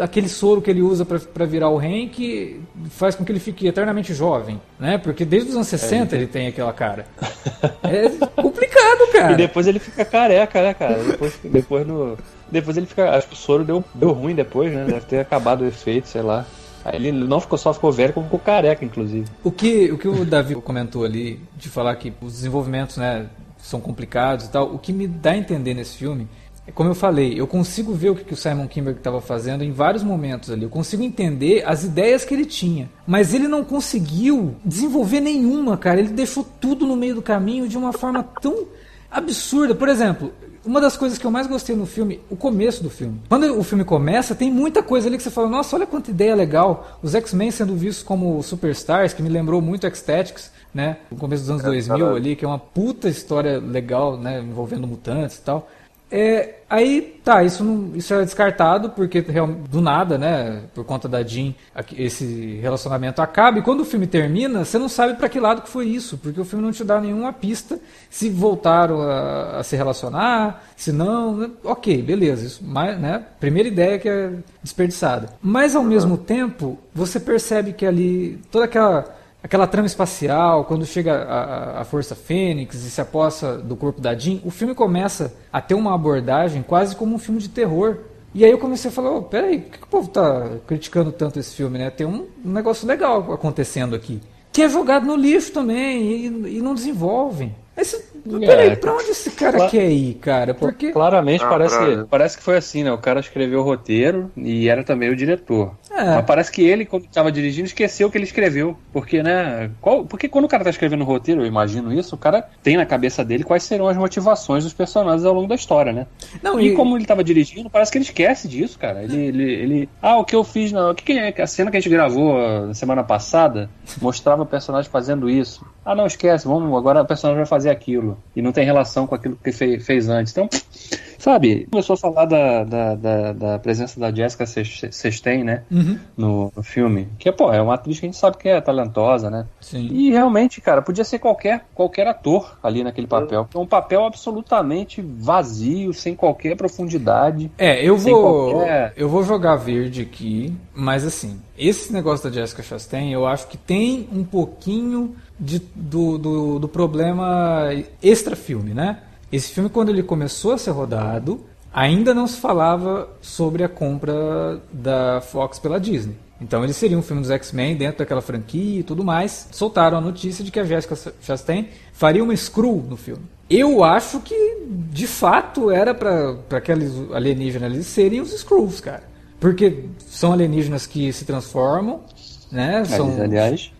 aquele soro que ele usa pra- pra virar o Hank faz com que ele fique eternamente jovem, né? Porque desde os anos 60 ele tem aquela cara. É complicado, cara. E depois ele fica careca, né, cara? Depois, depois no. Depois ele fica. Acho que o soro deu, deu ruim depois, né? Deve ter acabado o efeito, sei lá. Aí ele não ficou só ficou velho, como ficou careca, inclusive. O que, o que o Davi comentou ali, de falar que os desenvolvimentos né, são complicados e tal, o que me dá a entender nesse filme é como eu falei, eu consigo ver o que, o Simon Kinberg estava fazendo em vários momentos ali. Eu consigo entender as ideias que ele tinha. Mas ele não conseguiu desenvolver nenhuma, cara. Ele deixou tudo no meio do caminho de uma forma tão absurda. Por exemplo, uma das coisas que eu mais gostei no filme, o começo do filme. Quando o filme começa, tem muita coisa ali que você fala, nossa, olha quanta ideia legal. Os X-Men sendo vistos como superstars, que me lembrou muito X-Tactics, né? No começo dos anos é, 2000 caralho. ali, que é uma puta história legal, né? Envolvendo mutantes e tal. É, aí, tá, isso, não, isso é descartado, porque do nada, né, por conta da Jean, esse relacionamento acaba, e quando o filme termina, você não sabe para que lado que foi isso, porque o filme não te dá nenhuma pista se voltaram a, a se relacionar, se não, né, ok, beleza, isso, mas, né, primeira ideia que é desperdiçada. Mas, ao mesmo tempo, você percebe que ali, toda aquela aquela trama espacial, quando chega a, a, Força Fênix e se aposta do corpo da Jean, o filme começa a ter uma abordagem quase como um filme de terror. E aí eu comecei a falar, oh, peraí, por que, que o povo tá criticando tanto esse filme, né? Tem um, um negócio legal acontecendo aqui. Que é jogado no lixo também e, e não desenvolvem. Esse, é, peraí, pra onde esse cara quer ir, cara? Porque... Claramente ah, parece, que, parece que foi assim, né? O cara escreveu o roteiro e era também o diretor. É. Mas parece que ele, quando estava dirigindo, esqueceu o que ele escreveu. Porque, né? Qual, porque quando o cara tá escrevendo o roteiro, eu imagino isso, o cara tem na cabeça dele quais serão as motivações dos personagens ao longo da história, né? Não, e, e... como ele estava dirigindo, parece que ele esquece disso, cara. Ele, ele, ele. Ah, o que eu fiz na. O que, que é? A cena que a gente gravou na semana passada mostrava o personagem fazendo isso. Ah, não, esquece, vamos, agora o personagem vai fazer aquilo. E não tem relação com aquilo que fez, fez antes. Então, sabe, começou a falar da, da, da, da presença da Jessica Chastain, né? Uhum. No, no, filme. Que, pô, é uma atriz que a gente sabe que é talentosa, né? Sim. E realmente, cara, podia ser qualquer, qualquer ator ali naquele papel. É um papel absolutamente vazio, sem qualquer profundidade. É, eu vou. Qualquer... Eu vou jogar verde aqui, mas assim, esse negócio da Jessica Chastain, eu acho que tem um pouquinho de, do, do, do problema extra-filme, né? Esse filme, quando ele começou a ser rodado, ainda não se falava sobre a compra da Fox pela Disney. Então ele seria um filme dos X-Men dentro daquela franquia e tudo mais. Soltaram a notícia de que a Jessica Chastain faria uma Screw no filme. Eu acho que, de fato, era para aqueles alienígenas ali serem os Screws, cara. Porque são alienígenas que se transformam, né? São... Aliás,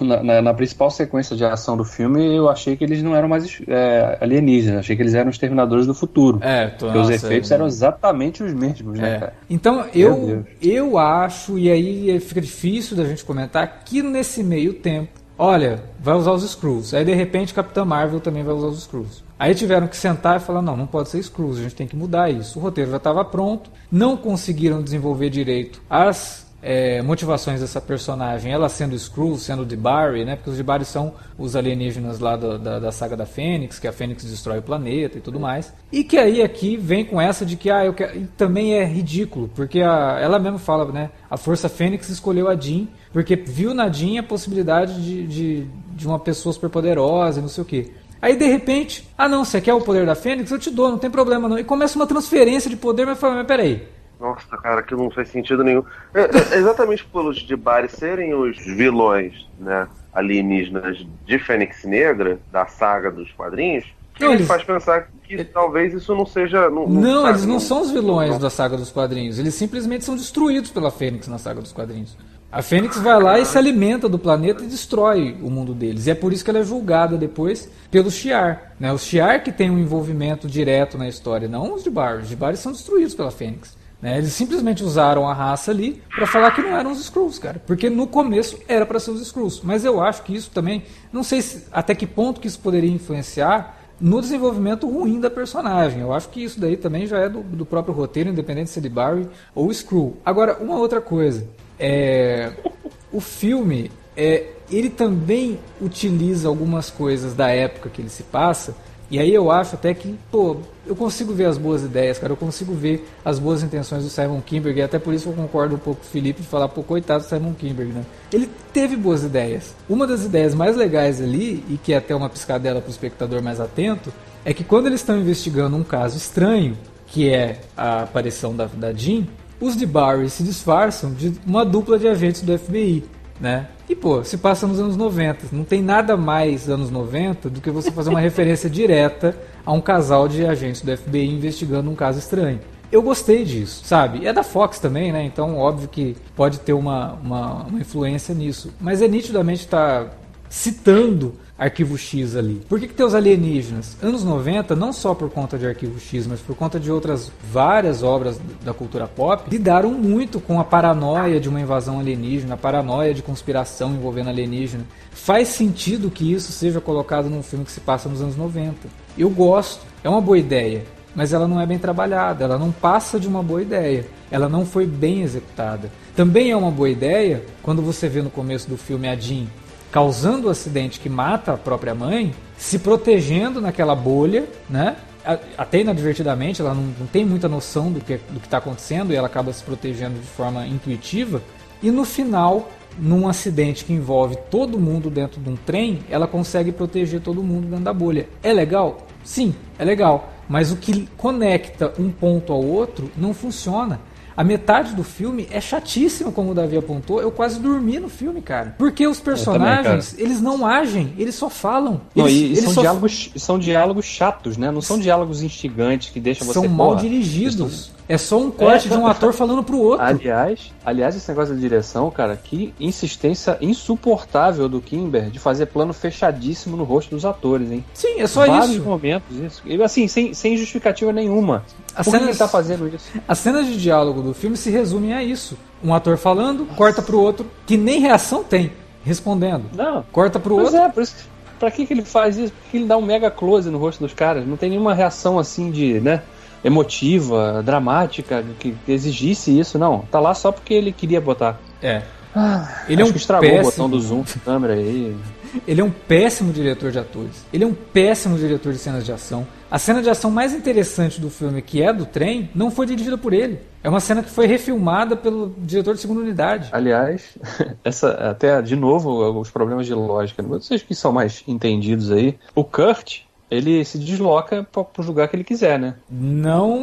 na, na, principal sequência de ação do filme, eu achei que eles não eram mais é, alienígenas, achei que eles eram os Terminadores do Futuro. É, tô, nossa, os efeitos é... eram exatamente os mesmos, né, é. cara? Então, eu, eu acho, e aí fica difícil da gente comentar, que nesse meio tempo, olha, vai usar os Screws. Aí, de repente, Capitã Marvel também vai usar os Screws. Aí tiveram que sentar e falar: não, não pode ser Screws, a gente tem que mudar isso. O roteiro já estava pronto, não conseguiram desenvolver direito as é, motivações dessa personagem, ela sendo Skrull, sendo de Barry, né? Porque os de Barry são os alienígenas lá do, da, da, saga da Fênix, que a Fênix destrói o planeta e tudo mais. E que aí aqui vem com essa de que ah, eu quero... também é ridículo, porque a, ela mesma fala, né? A Força Fênix escolheu a Jean porque viu na Jean a possibilidade de, de, de uma pessoa superpoderosa e não sei o que. Aí de repente, ah não, você quer o poder da Fênix? Eu te dou, não tem problema não. E começa uma transferência de poder, mas fala, mas peraí, nossa, cara, que não faz sentido nenhum. É, é, exatamente pelos de Bari serem os vilões, né, alienígenas de Fênix Negra, da saga dos quadrinhos, que não, eles... faz pensar que é... talvez isso não seja. Não, não, não eles não, são os vilões da saga dos quadrinhos. Eles simplesmente são destruídos pela Fênix na saga dos quadrinhos. A Fênix vai lá e se alimenta do planeta e destrói o mundo deles. E é por isso que ela é julgada depois pelos Shi'ar. Né? Os Shi'ar que têm um envolvimento direto na história, não os de Bar. Os de Bar são destruídos pela Fênix. Né? Eles simplesmente usaram a raça ali para falar que não eram os Skrulls, cara. Porque no começo era para ser os Skrulls. Mas eu acho que isso também, não sei se, até que ponto que isso poderia influenciar no desenvolvimento ruim da personagem. Eu acho que isso daí também já é do, do próprio roteiro, independente se é de Barry ou Skrull. Agora, uma outra coisa. É, o filme, é, ele também utiliza algumas coisas da época que ele se passa e aí eu acho até que, pô, eu consigo ver as boas ideias, cara, eu consigo ver as boas intenções do Simon Kimberg, e até por isso eu concordo um pouco com o Felipe de falar, pô, coitado do Simon Kimberg, né? Ele teve boas ideias. Uma das ideias mais legais ali, e que é até uma piscadela para o espectador mais atento, é que quando eles estão investigando um caso estranho, que é a aparição da, da Jean, os de Barry se disfarçam de uma dupla de agentes do FBI né? E pô, se passa nos anos 90, não tem nada mais anos 90 do que você fazer uma referência direta a um casal de agentes do FBI investigando um caso estranho. Eu gostei disso, sabe? É da Fox também, né? Então, óbvio que pode ter uma, uma, uma influência nisso. Mas é nitidamente tá citando Arquivo X ali. Por que, que tem os alienígenas? Anos 90, não só por conta de Arquivo X, mas por conta de outras várias obras da cultura pop, lidaram muito com a paranoia de uma invasão alienígena, a paranoia de conspiração envolvendo alienígena. Faz sentido que isso seja colocado num filme que se passa nos anos 90. Eu gosto, é uma boa ideia, mas ela não é bem trabalhada, ela não passa de uma boa ideia, ela não foi bem executada. Também é uma boa ideia quando você vê no começo do filme a Jean causando o um acidente que mata a própria mãe, se protegendo naquela bolha, né? Até inadvertidamente, ela não, não tem muita noção do que do está acontecendo e ela acaba se protegendo de forma intuitiva. E no final, num acidente que envolve todo mundo dentro de um trem, ela consegue proteger todo mundo dentro da bolha. É legal? Sim, é legal. Mas o que conecta um ponto ao outro não funciona. A metade do filme é chatíssima, como o Davi apontou. Eu quase dormi no filme, cara. Porque os personagens, também, eles não agem, eles só falam. Não, eles, e, eles são, só... diálogos, são diálogos chatos, né? Não são diálogos instigantes que deixam você... São mal dirigidos. É só um corte é. de um ator falando pro outro. Aliás, aliás, esse negócio da direção, cara, que insistência insuportável do Kimber de fazer plano fechadíssimo no rosto dos atores, hein? Sim, é só Vários isso. momentos, isso. Assim, sem, sem justificativa nenhuma. A Por cenas, que ele tá fazendo isso? As cenas de diálogo do filme se resumem a isso. Um ator falando, Nossa. corta pro outro, que nem reação tem, respondendo. Não. Corta pro pois outro. É, por isso Pra que, que ele faz isso? Porque ele dá um mega close no rosto dos caras. Não tem nenhuma reação assim de, né? Emotiva, dramática, que exigisse isso, não. Tá lá só porque ele queria botar. É. Ah, ele é um que estragou péssimo... o botão do zoom câmera aí. Ele é um péssimo diretor de atores. Ele é um péssimo diretor de cenas de ação. A cena de ação mais interessante do filme, que é do trem, não foi dirigida por ele. É uma cena que foi refilmada pelo diretor de segunda unidade. Aliás, essa até de novo os problemas de lógica. Vocês que são mais entendidos aí, o Kurt ele se desloca para o lugar que ele quiser, né? Não,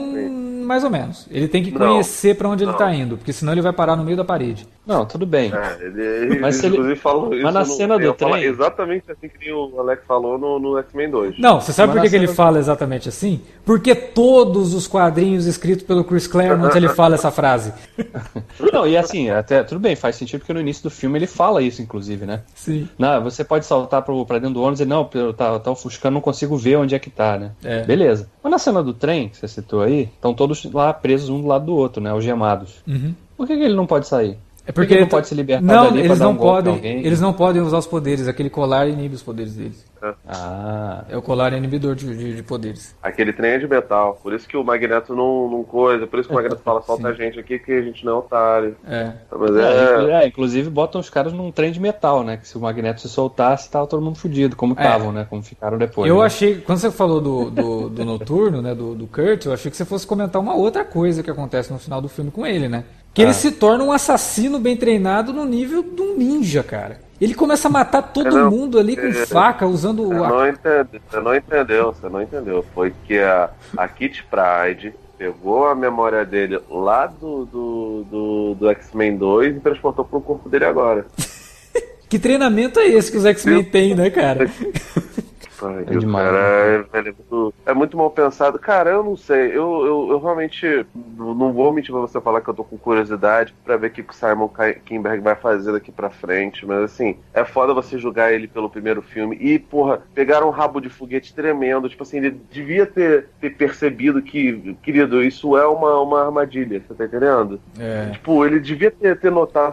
mais ou menos. Ele tem que conhecer para onde não. ele está indo, porque senão ele vai parar no meio da parede. Não, tudo bem. É, ele, mas ele, inclusive falou isso. Mas na cena do trem. Exatamente assim que o Alex falou no, no X-Men 2. Não, você sabe mas por que, que ele do... fala exatamente assim? Porque todos os quadrinhos escritos pelo Chris Claremont ele fala essa frase. Não, e assim, até tudo bem, faz sentido porque no início do filme ele fala isso, inclusive, né? Sim. Não, você pode saltar para dentro do ônibus e dizer, não, tá, tá ofuscando, não consigo ver onde é que tá, né? É. Beleza. Mas na cena do trem, que você citou aí, estão todos lá presos um do lado do outro, né? Algemados. Uhum. Por que, que ele não pode sair? É porque ele não pode se libertar não, eles não um podem, eles não podem usar os poderes. Aquele colar inibe os poderes deles. Ah. É o colar inibidor de, de, de, poderes. Aquele trem é de metal. Por isso que o Magneto não, não coisa. Por isso que o Magneto fala, solta a gente aqui que a gente não é otário. É. Mas é... é... inclusive botam os caras num trem de metal, né? Que se o Magneto se soltasse, tava todo mundo fudido, como estavam, é. né? Como ficaram depois. Eu né? achei, quando você falou do, do, do Noturno, né? Do, do Kurt, eu achei que você fosse comentar uma outra coisa que acontece no final do filme com ele, né? Que ah. ele se torna um assassino bem treinado no nível de um ninja, cara. Ele começa a matar todo não, mundo ali com é, faca, usando você não, entendeu, você não entendeu, você não entendeu. Foi que a, a Kit Pride pegou a memória dele lá do, do, do, do X-Men 2 e transportou pro corpo dele agora. que treinamento é esse que os X-Men têm, né, cara? Ai, é demais. Cara, né? é, é, muito, é, muito, mal pensado. Cara, eu não sei. Eu, eu, eu, realmente não vou mentir pra você falar que eu tô com curiosidade para ver o que o Simon Kinberg vai fazer daqui pra frente. Mas assim, é foda você julgar ele pelo primeiro filme. E, porra, pegaram um rabo de foguete tremendo. Tipo assim, ele devia ter, ter percebido que, querido, isso é uma, uma armadilha. Você tá entendendo? É. Tipo, ele devia ter, ter notado,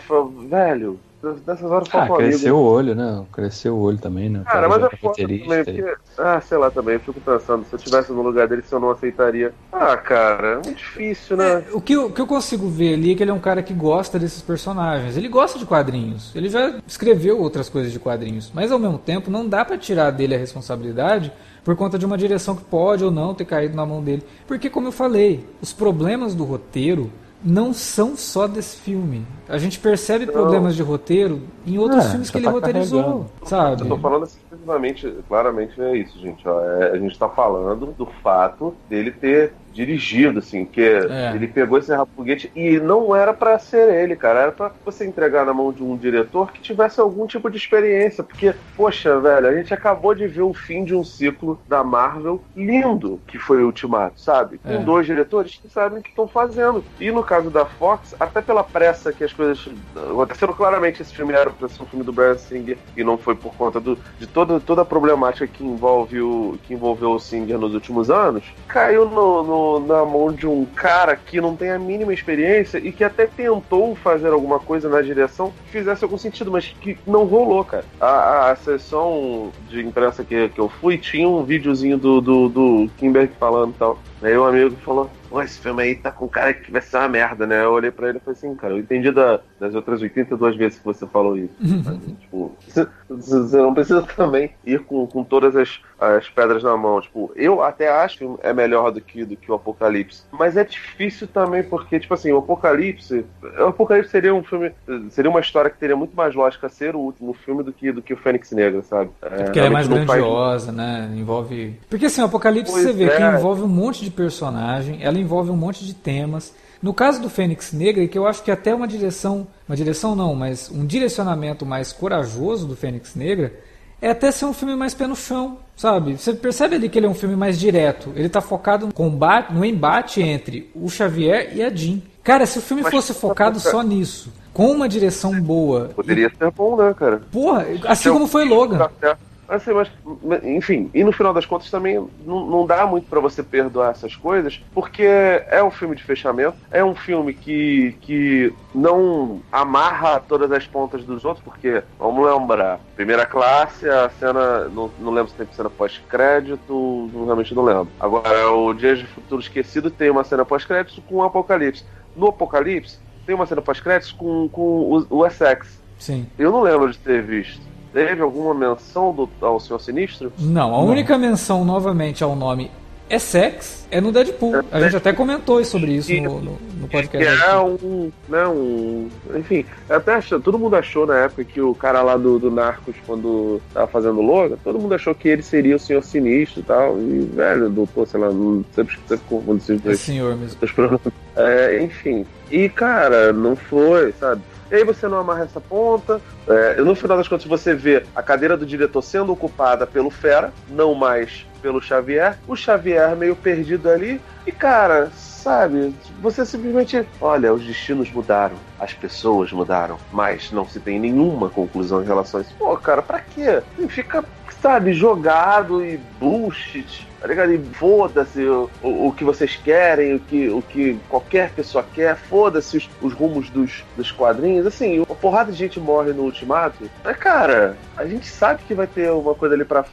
velho, nessas horas ah, cresceu o olho, né? Cresceu o olho também, né? Cara, mas é foda também, porque, ah, sei lá também, eu fico pensando, se eu tivesse no lugar dele, se eu não aceitaria. Ah, cara, é muito difícil, né? É, o, que eu, o que eu consigo ver ali é que ele é um cara que gosta desses personagens. Ele gosta de quadrinhos. Ele já escreveu outras coisas de quadrinhos. Mas ao mesmo tempo, não dá para tirar dele a responsabilidade por conta de uma direção que pode ou não ter caído na mão dele. Porque, como eu falei, os problemas do roteiro não são só desse filme. A gente percebe problemas de roteiro em outros é, filmes que ele tá roteirizou, carregando. sabe? Eu tô falando exclusivamente, claramente é isso, gente. Ó, é, a gente tá falando do fato dele ter dirigido, assim, que é. ele pegou esse foguete e não era para ser ele, cara, era para você entregar na mão de um diretor que tivesse algum tipo de experiência, porque, poxa, velho, a gente acabou de ver o fim de um ciclo da Marvel lindo, que foi o Ultimato, sabe? Com é. dois diretores que sabem o que estão fazendo. E no caso da Fox, até pela pressa que as coisas aconteceram, claramente esse filme era para ser um filme do Brian Singer e não foi por conta do, de toda, toda a problemática que envolve o que envolveu o Singer nos últimos anos, caiu no, no, na mão de um cara que não tem a mínima experiência e que até tentou fazer alguma coisa na direção que fizesse algum sentido, mas que não rolou, cara. A, a sessão de imprensa que, que eu fui tinha um videozinho do, do, do Kimberg falando e tal. Aí um amigo falou: Pô, esse filme aí tá com cara que vai ser uma merda, né? Eu olhei pra ele e falei assim, cara, eu entendi da, das outras 82 vezes que você falou isso. tipo, você, não precisa também ir com, com todas as, as pedras na mão. Tipo, eu até acho que é melhor do que, do que o Apocalipse. Mas é difícil também, porque, tipo assim, o Apocalipse. O Apocalipse seria um filme. Seria uma história que teria muito mais lógica ser o último filme do que, do que o Fênix Negra, sabe? É, porque ela é mais grandiosa, faz... né? Envolve. Porque assim, o Apocalipse pois você vê é. que envolve um monte de personagem, ela envolve um monte de temas. No caso do Fênix Negra, que eu acho que até uma direção, uma direção não, mas um direcionamento mais corajoso do Fênix Negra, é até ser um filme mais pé no chão, sabe? Você percebe ali que ele é um filme mais direto. Ele está focado no combate, no embate entre o Xavier e a Jean. Cara, se o filme Mas fosse focado só nisso, com uma direção boa. Poderia ser bom, né, cara? Porra, assim como foi Logan. Assim, mas, enfim, e no final das contas também não, não dá muito para você perdoar essas coisas, porque é um filme de fechamento, é um filme que, que não amarra todas as pontas dos outros, porque, vamos lembrar, primeira classe, a cena, não, não lembro se tem cena pós-crédito, realmente não lembro. Agora, o Dias de Futuro Esquecido tem uma cena pós-crédito com o Apocalipse. No Apocalipse, tem uma cena pós-crédito com, com o, o Essex. Sim. Eu não lembro de ter visto. Teve alguma menção do, ao Senhor Sinistro? Não, a Não. única menção novamente ao nome é sex, é no Deadpool. A gente até comentou sobre isso no, no, no podcast. Que é um, né, um. Enfim, até achou, todo mundo achou na época que o cara lá do, do Narcos, quando tava fazendo Logan, todo mundo achou que ele seria o Senhor Sinistro e tal. E, velho, doutor, sei lá, não sempre, sempre confundo esses dois. É senhor mesmo. É, enfim. E, cara, não foi, sabe? E aí você não amarra essa ponta. É, no final das contas, você vê a cadeira do diretor sendo ocupada pelo Fera, não mais pelo Xavier. O Xavier meio perdido ali. E, cara, sabe, você simplesmente. Olha, os destinos mudaram, as pessoas mudaram, mas não se tem nenhuma conclusão em relação a isso. Pô, cara, pra quê? Fica, sabe, jogado e bullshit tá ligado? E foda-se o, o, o, que vocês querem, o que, o que qualquer pessoa quer, foda-se os, os, rumos dos, dos quadrinhos. Assim, uma porrada de gente morre no Ultimato. Mas, cara, a gente sabe que vai ter uma coisa ali pra,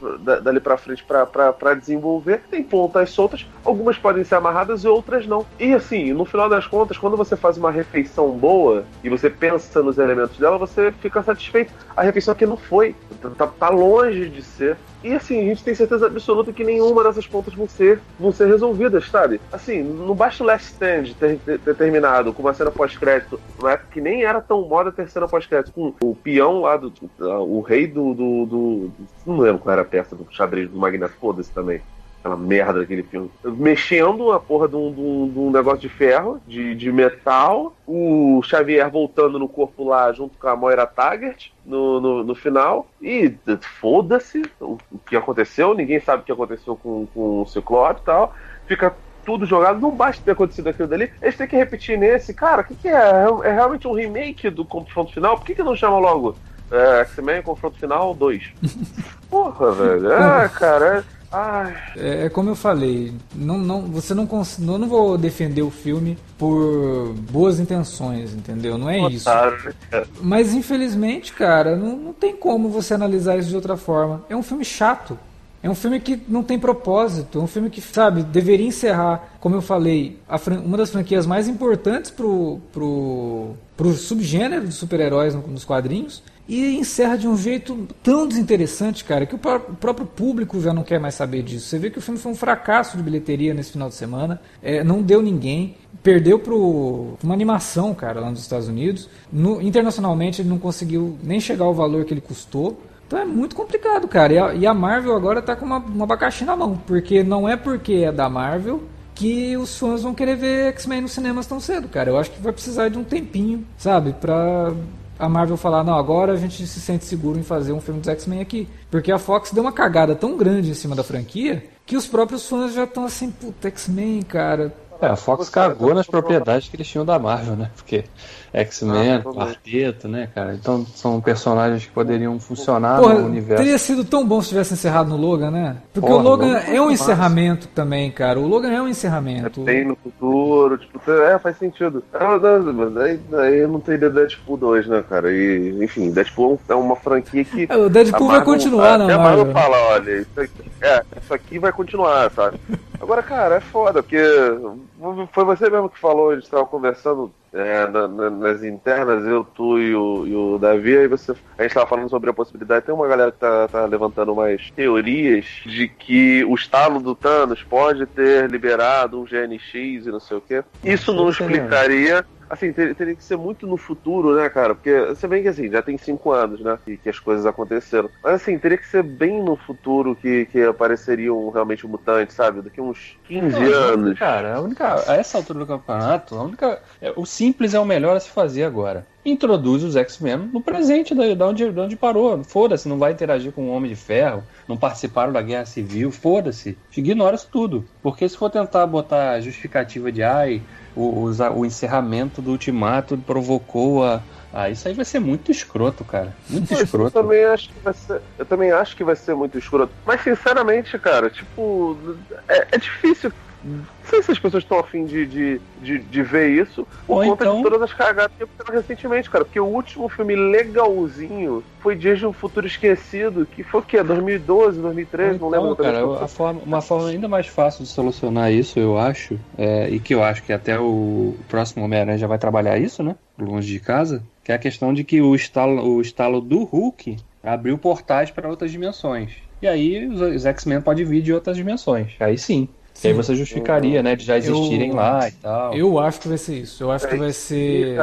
dali pra frente pra, pra, pra desenvolver. Tem pontas soltas, algumas podem ser amarradas e outras não. E assim, no final das contas, quando você faz uma refeição boa e você pensa nos elementos dela, você fica satisfeito. A refeição aqui não foi. Tá, tá longe de ser. E assim, a gente tem certeza absoluta que nenhuma dessas pontas vão ser, vão ser resolvidas, sabe? Assim, não basta o Last Stand ter, ter, ter terminado com uma cena pós-crédito, numa época que nem era tão moda ter cena pós-crédito, com o peão lá do. o rei do, do, do. Não lembro qual era a peça do xadrez do Magneto, foda-se também aquela merda daquele filme. Mexendo a porra de um, de um, de um negócio de ferro, de, de, metal, o Xavier voltando no corpo lá junto com a Moira Taggart no, no, no final, e foda-se o, o, que aconteceu, ninguém sabe o que aconteceu com, com o Ciclope e tal, fica tudo jogado, não basta ter acontecido aquilo dali, eles têm que repetir nesse, cara, o que, que é? É realmente um remake do confronto final? Por que, que não chama logo é, X-Men Confronto Final 2? Porra, velho, é, cara, é é, é, como eu falei, não, não, você não eu não vou defender o filme por boas intenções, entendeu? Não é isso. Mas infelizmente, cara, não, não tem como você analisar isso de outra forma. É um filme chato. É um filme que não tem propósito, é um filme que, sabe, deveria encerrar, como eu falei, uma das franquias mais importantes pro, pro, pro subgênero de super-heróis nos quadrinhos e encerra de um jeito tão desinteressante, cara, que o próprio público já não quer mais saber disso. Você vê que o filme foi um fracasso de bilheteria nesse final de semana, é, não deu ninguém, perdeu para uma animação, cara, lá nos Estados Unidos. No, internacionalmente ele não conseguiu nem chegar ao valor que ele custou. Então é muito complicado, cara. E a, e a Marvel agora tá com uma, um abacaxi na mão, porque não é porque é da Marvel que os fãs vão querer ver X-Men nos cinemas tão cedo, cara. Eu acho que vai precisar de um tempinho, sabe, pra a Marvel falar, não, agora a gente se sente seguro em fazer um filme dos X-Men aqui. Porque a Fox deu uma cagada tão grande em cima da franquia que os próprios fãs já estão assim, puta, X-Men, cara. É, a Fox cagou nas propriedades que eles tinham da Marvel, né? Porque X-Men, ah, Quarteto, né, cara? Então são personagens que poderiam funcionar Porra, no universo. Teria sido tão bom se tivesse encerrado no Logan, né? Porque Porra, o Logan é um encerramento também, cara. O Logan é um encerramento. É bem no futuro, tipo, é, faz sentido. Ah, não, mas aí, aí eu não teria Deadpool 2, né, cara? E, enfim, Deadpool é uma franquia que. É, o Deadpool vai continuar, não, Até a Marvel fala, olha, isso aqui, é, isso aqui vai continuar, sabe? Agora, cara, é foda, porque foi você mesmo que falou, a gente estava conversando é, na, na, nas internas, eu, tu e o, e o Davi, aí você, a gente estava falando sobre a possibilidade, tem uma galera que tá, tá levantando mais teorias de que o estalo do Thanos pode ter liberado um GNX e não sei o que. Isso não explicaria assim, ter, teria que ser muito no futuro, né, cara? Porque você vê que assim, já tem cinco anos, né? Que, que as coisas aconteceram. Mas assim, teria que ser bem no futuro que, que apareceriam realmente mutantes, sabe? Daqui uns 15 não, anos. Cara, a única. A essa altura do campeonato, a única. É, o simples é o melhor a se fazer agora introduz os X-Men no presente, da, onde, onde parou. Foda-se, não vai interagir com o Homem de Ferro, não participaram da Guerra Civil, foda-se. Ignora isso tudo. Porque se for tentar botar justificativa de ai, o, o, o encerramento do ultimato provocou a. Ah, isso aí vai ser muito escroto, cara. Muito escroto. Eu também, acho que vai ser, eu também acho que vai ser muito escroto. Mas, sinceramente, cara, tipo, é, é difícil não sei se as pessoas estão afim de, de, de, de, ver isso por Ou conta então... de todas as cagadas que aconteceram recentemente, cara. Porque o último filme legalzinho foi Dias de um Futuro Esquecido, que foi o quê? 2012, 2013? Então, não lembro. Cara, forma, uma forma ainda mais fácil de solucionar isso, eu acho, é, e que eu acho que até o próximo Homem-Aranha já vai trabalhar isso, né? Longe de casa, que é a questão de que o estalo, o estalo do Hulk abriu portais para outras dimensões. E aí os X-Men podem vir de outras dimensões. Aí sim. Sim. E aí você justificaria, né, de já existirem eu, lá e tal. Eu acho que vai ser isso. Eu acho que vai ser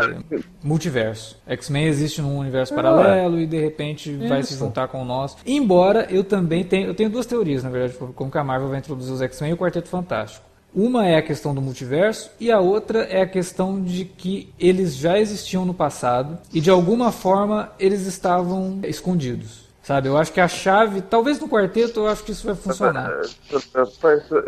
multiverso. X-Men existe num universo paralelo e de repente isso. vai se juntar com o nosso. Embora eu também tenho, eu tenho duas teorias, na verdade, como que a Marvel vai introduzir os X-Men e o Quarteto Fantástico. Uma é a questão do multiverso e a outra é a questão de que eles já existiam no passado e de alguma forma eles estavam escondidos. Sabe, eu acho que a chave, talvez no quarteto, eu acho que isso vai funcionar.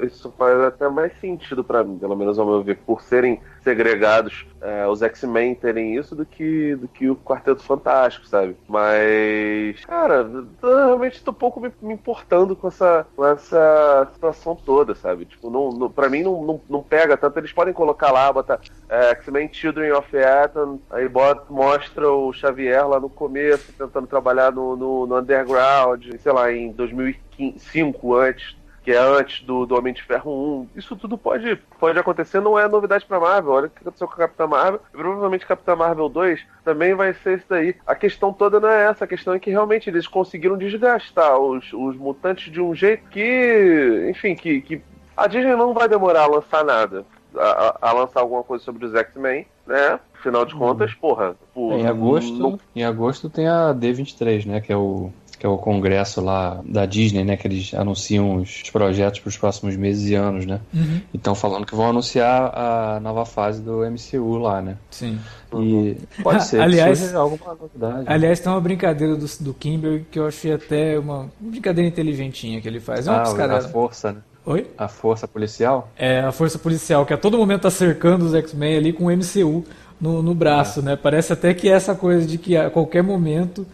Isso faz até mais sentido para mim, pelo menos ao meu ver, por serem segregados é, os X-Men terem isso do que, do que o Quarteto Fantástico, sabe? Mas, cara, eu realmente tô um pouco me, me, importando com essa, com essa situação toda, sabe? Tipo, não, não, pra mim não, não, não pega tanto. Eles podem colocar lá, botar é, X-Men Children of Atom, aí bota, mostra o Xavier lá no começo, tentando trabalhar no, no, no underground, sei lá, em 2005, antes que é antes do, do Homem de Ferro 1. Isso tudo pode, pode acontecer, não é novidade pra Marvel. Olha o que aconteceu com a Capitã Marvel. E provavelmente Capitã Marvel 2 também vai ser isso daí. A questão toda não é essa, a questão é que realmente eles conseguiram desgastar os, os mutantes de um jeito que, enfim, que, que a Disney não vai demorar a lançar nada. A, a, lançar alguma coisa sobre os X-Men, né? Afinal de contas, hum. porra. Por, em agosto, em agosto tem a D23, né? Que é o que é o congresso lá da Disney, né? Que eles anunciam os projetos para os próximos meses e anos, né? Uhum. Então falando que vão anunciar a nova fase do MCU lá, né? Sim. E pode ser aliás, alguma novidade. Aliás, tem uma brincadeira do, do Kimber que eu achei até uma brincadeira inteligentinha que ele faz. É uma ah, a força, né? Oi? A força policial? É, a força policial, que a todo momento tá cercando os X-Men ali com o MCU no, no braço, é. né? Parece até que é essa coisa de que a qualquer momento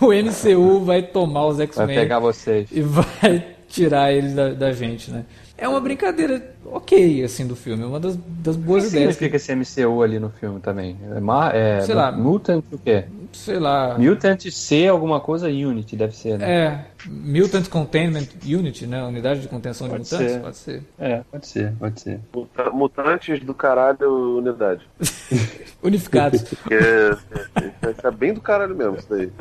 o MCU vai tomar os X-Men. Vai pegar vocês. E vai tirar eles da, da gente, né? É uma brincadeira ok, assim, do filme. É uma das, das boas o que ideias. significa que... esse MCU ali no filme também? É, mar, é Sei lá. Mutant o quê? Sei lá. Mutant C alguma coisa Unity, deve ser, né? É. Mutant Containment Unit, né? Unidade de contenção pode de mutantes? Ser. Pode ser. É, pode ser, pode ser. Mutantes do caralho unidade. Unificados. é, é, é, bem do caralho mesmo isso daí.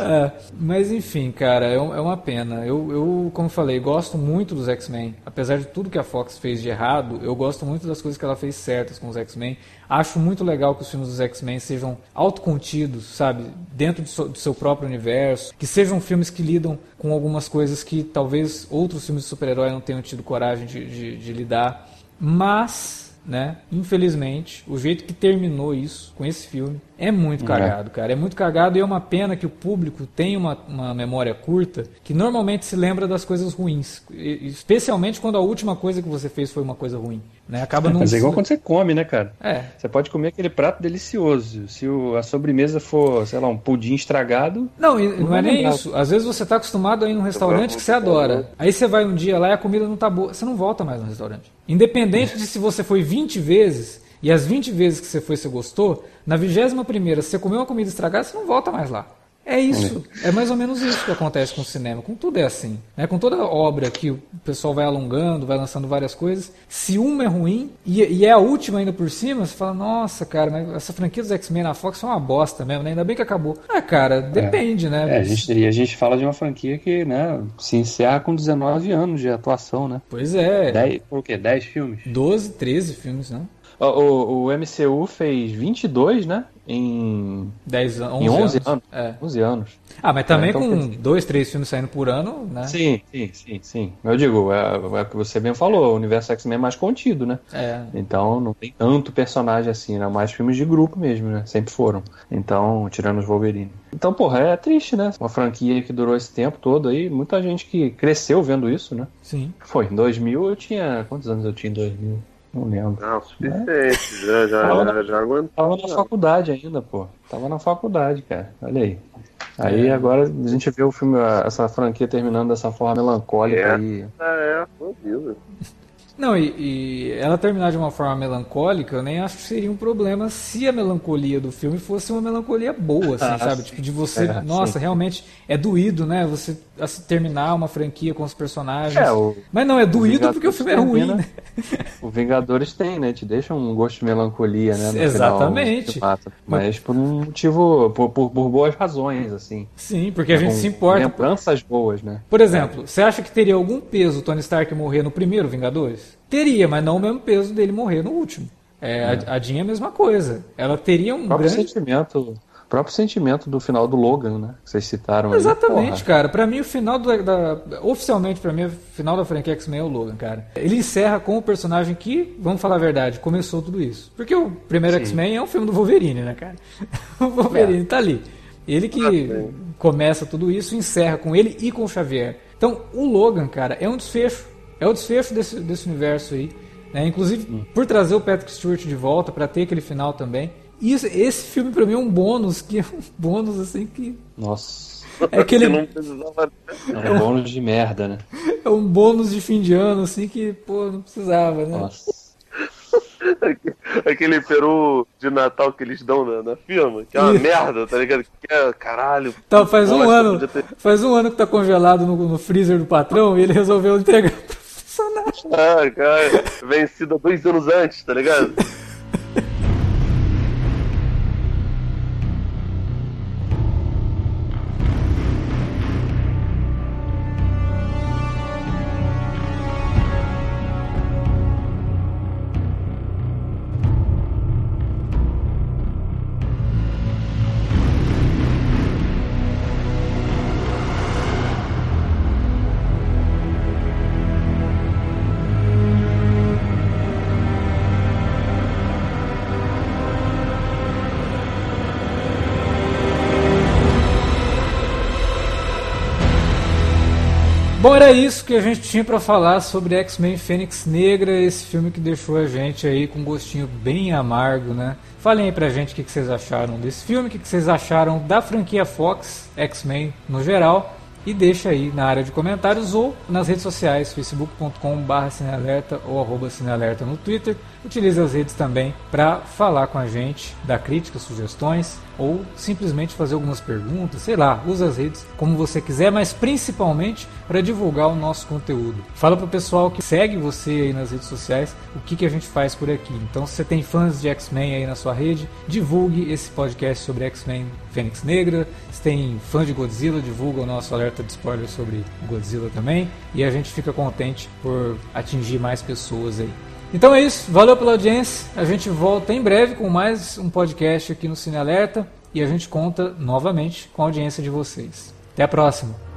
É, mas enfim, cara, é, é uma pena. Eu, eu, como falei, gosto muito dos X-Men. Apesar de tudo que a Fox fez de errado, eu gosto muito das coisas que ela fez certas com os X-Men. Acho muito legal que os filmes dos X-Men sejam autocontidos, sabe? Dentro do seu, do seu, próprio universo. Que sejam filmes que lidam com algumas coisas que talvez outros filmes de super-herói não tenham tido coragem de, de, de lidar. Mas, né, infelizmente, o jeito que terminou isso, com esse filme, é muito cagado, cara. É muito cagado e é uma pena que o público tem uma, uma memória curta que normalmente se lembra das coisas ruins. Especialmente quando a última coisa que você fez foi uma coisa ruim. Né? Acaba não. Mas é igual quando você come, né, cara? É, Você pode comer aquele prato delicioso. Se o- a sobremesa for, sei lá, um pudim estragado, Não, e não é nem isso. Às vezes você tá acostumado a ir num restaurante que você adora. Aí você vai um dia lá e a comida não tá boa. Você não volta mais no restaurante. Independente de se você foi 20 vezes e as 20 vezes que você foi você gostou, na 21 primeira, se você comeu uma comida estragada, você não volta mais lá. É isso. É mais ou menos isso que acontece com o cinema. Com tudo é assim. Né? Com toda obra que o pessoal vai alongando, vai lançando várias coisas. Se uma é ruim e, e é a última ainda por cima, você fala, nossa, cara, mas essa franquia dos X-Men na Fox é uma bosta mesmo, né? Ainda bem que acabou. Ah, cara, depende, né? é, a gente, e a gente fala de uma franquia que, né, se encerra com 19 anos de atuação, né? Pois é. 10, o quê? 10 filmes? 12, 13 filmes, né? O, o, MCU fez 22, né? Em, 10 an- 11, em 11 anos. É. 11 anos. Ah, mas também É, então com dizer- dois, três filmes saindo por ano, né? Sim, sim, sim, sim. Eu digo, é, é o que você bem falou, o universo X-Men é mais contido, né? É. Então não tem tanto personagem assim, né? Mais filmes de grupo mesmo, né? Sempre foram. Então, tirando os Wolverine. Então, porra, é triste, né? Uma franquia que durou esse tempo todo aí, muita gente que cresceu vendo isso, né? Sim. Foi, em 2000 eu tinha. Quantos anos eu tinha em 2000? Não lembro. Não, o suficiente. Já, já, Fala. já, já aguentou. Tava na faculdade ainda, pô. Tava na faculdade, cara. Olha aí. Aí agora a gente vê o filme, essa franquia terminando dessa forma melancólica É. aí. É, é, horrível. Não, e, e ela terminar de uma forma melancólica, eu nem acho que seria um problema se a melancolia do filme fosse uma melancolia boa, assim, Ah, sabe? sim. Tipo, de você, É, nossa, sim. realmente é doído, né? Você terminar uma franquia com os personagens. É, o, Mas não, é doído Vingadores porque o filme é ruim, né? o Vingadores tem, né? Te deixa um gosto de melancolia, né? no Exatamente. final. Mas por um motivo, por, por, por boas razões, assim. Sim, porque a gente Com se importa. Lembranças boas, né? Por exemplo, você acha que teria algum peso o Tony Stark morrer no primeiro Vingadores? Teria, mas não o mesmo peso dele morrer no último. É, a, a Jean é a mesma coisa. Ela teria um grande. sentimento. O próprio sentimento do final do Logan, né? Que vocês citaram aí. Exatamente, cara. Pra mim, o final da, da- Oficialmente, pra mim, o final da franquia X-Men é o Logan, cara. Ele encerra com o personagem que, vamos falar a verdade, começou tudo isso. Porque o primeiro. X-Men é um filme do Wolverine, né, cara? O Wolverine tá ali. Ele que sim. começa tudo isso, encerra com ele e com o Xavier. Então, o Logan, cara, é um desfecho. É o desfecho desse, desse universo aí. né? Inclusive, por trazer o Patrick Stewart de volta, pra ter aquele final também. E esse, filme, pra mim, é um bônus, que é um bônus, assim, que... Nossa. É aquele Que não precisava. É um bônus de merda, né? É um bônus de fim de ano, assim, que, pô, não precisava, né? Nossa. Aquele peru de Natal que eles dão na, na firma, que é uma Isso. merda, tá ligado? Que é, caralho. Então, faz um ano, ter- faz um ano que tá congelado no, no freezer do patrão e ele resolveu entregar pro funcionário. Ah, cara, vencido há dois anos antes, tá ligado? Bom, era isso que a gente tinha pra falar sobre X-Men Fênix Negra, esse filme que deixou a gente aí com um gostinho bem amargo, né? Falem aí pra gente o que vocês acharam desse filme, o que que vocês acharam da franquia Fox, X-Men no geral, e deixa aí na área de comentários ou nas redes sociais, facebook.com.br cinealerta ou arroba cinealerta no Twitter. Utilize as redes também para falar com a gente, dar críticas, sugestões ou simplesmente fazer algumas perguntas, sei lá, usa as redes como você quiser, mas principalmente para divulgar o nosso conteúdo. Fala pro pessoal que segue você aí nas redes sociais o que, que a gente faz por aqui. Então, se você tem fãs de X-Men aí na sua rede, divulgue esse podcast sobre X-Men Fênix Negra. Se tem fã de Godzilla, divulga o nosso alerta de spoiler sobre Godzilla também. E a gente fica contente por atingir mais pessoas aí. Então é isso, valeu pela audiência. A gente volta em breve com mais um podcast aqui no Cine Alerta e a gente conta novamente com a audiência de vocês. Até a próxima!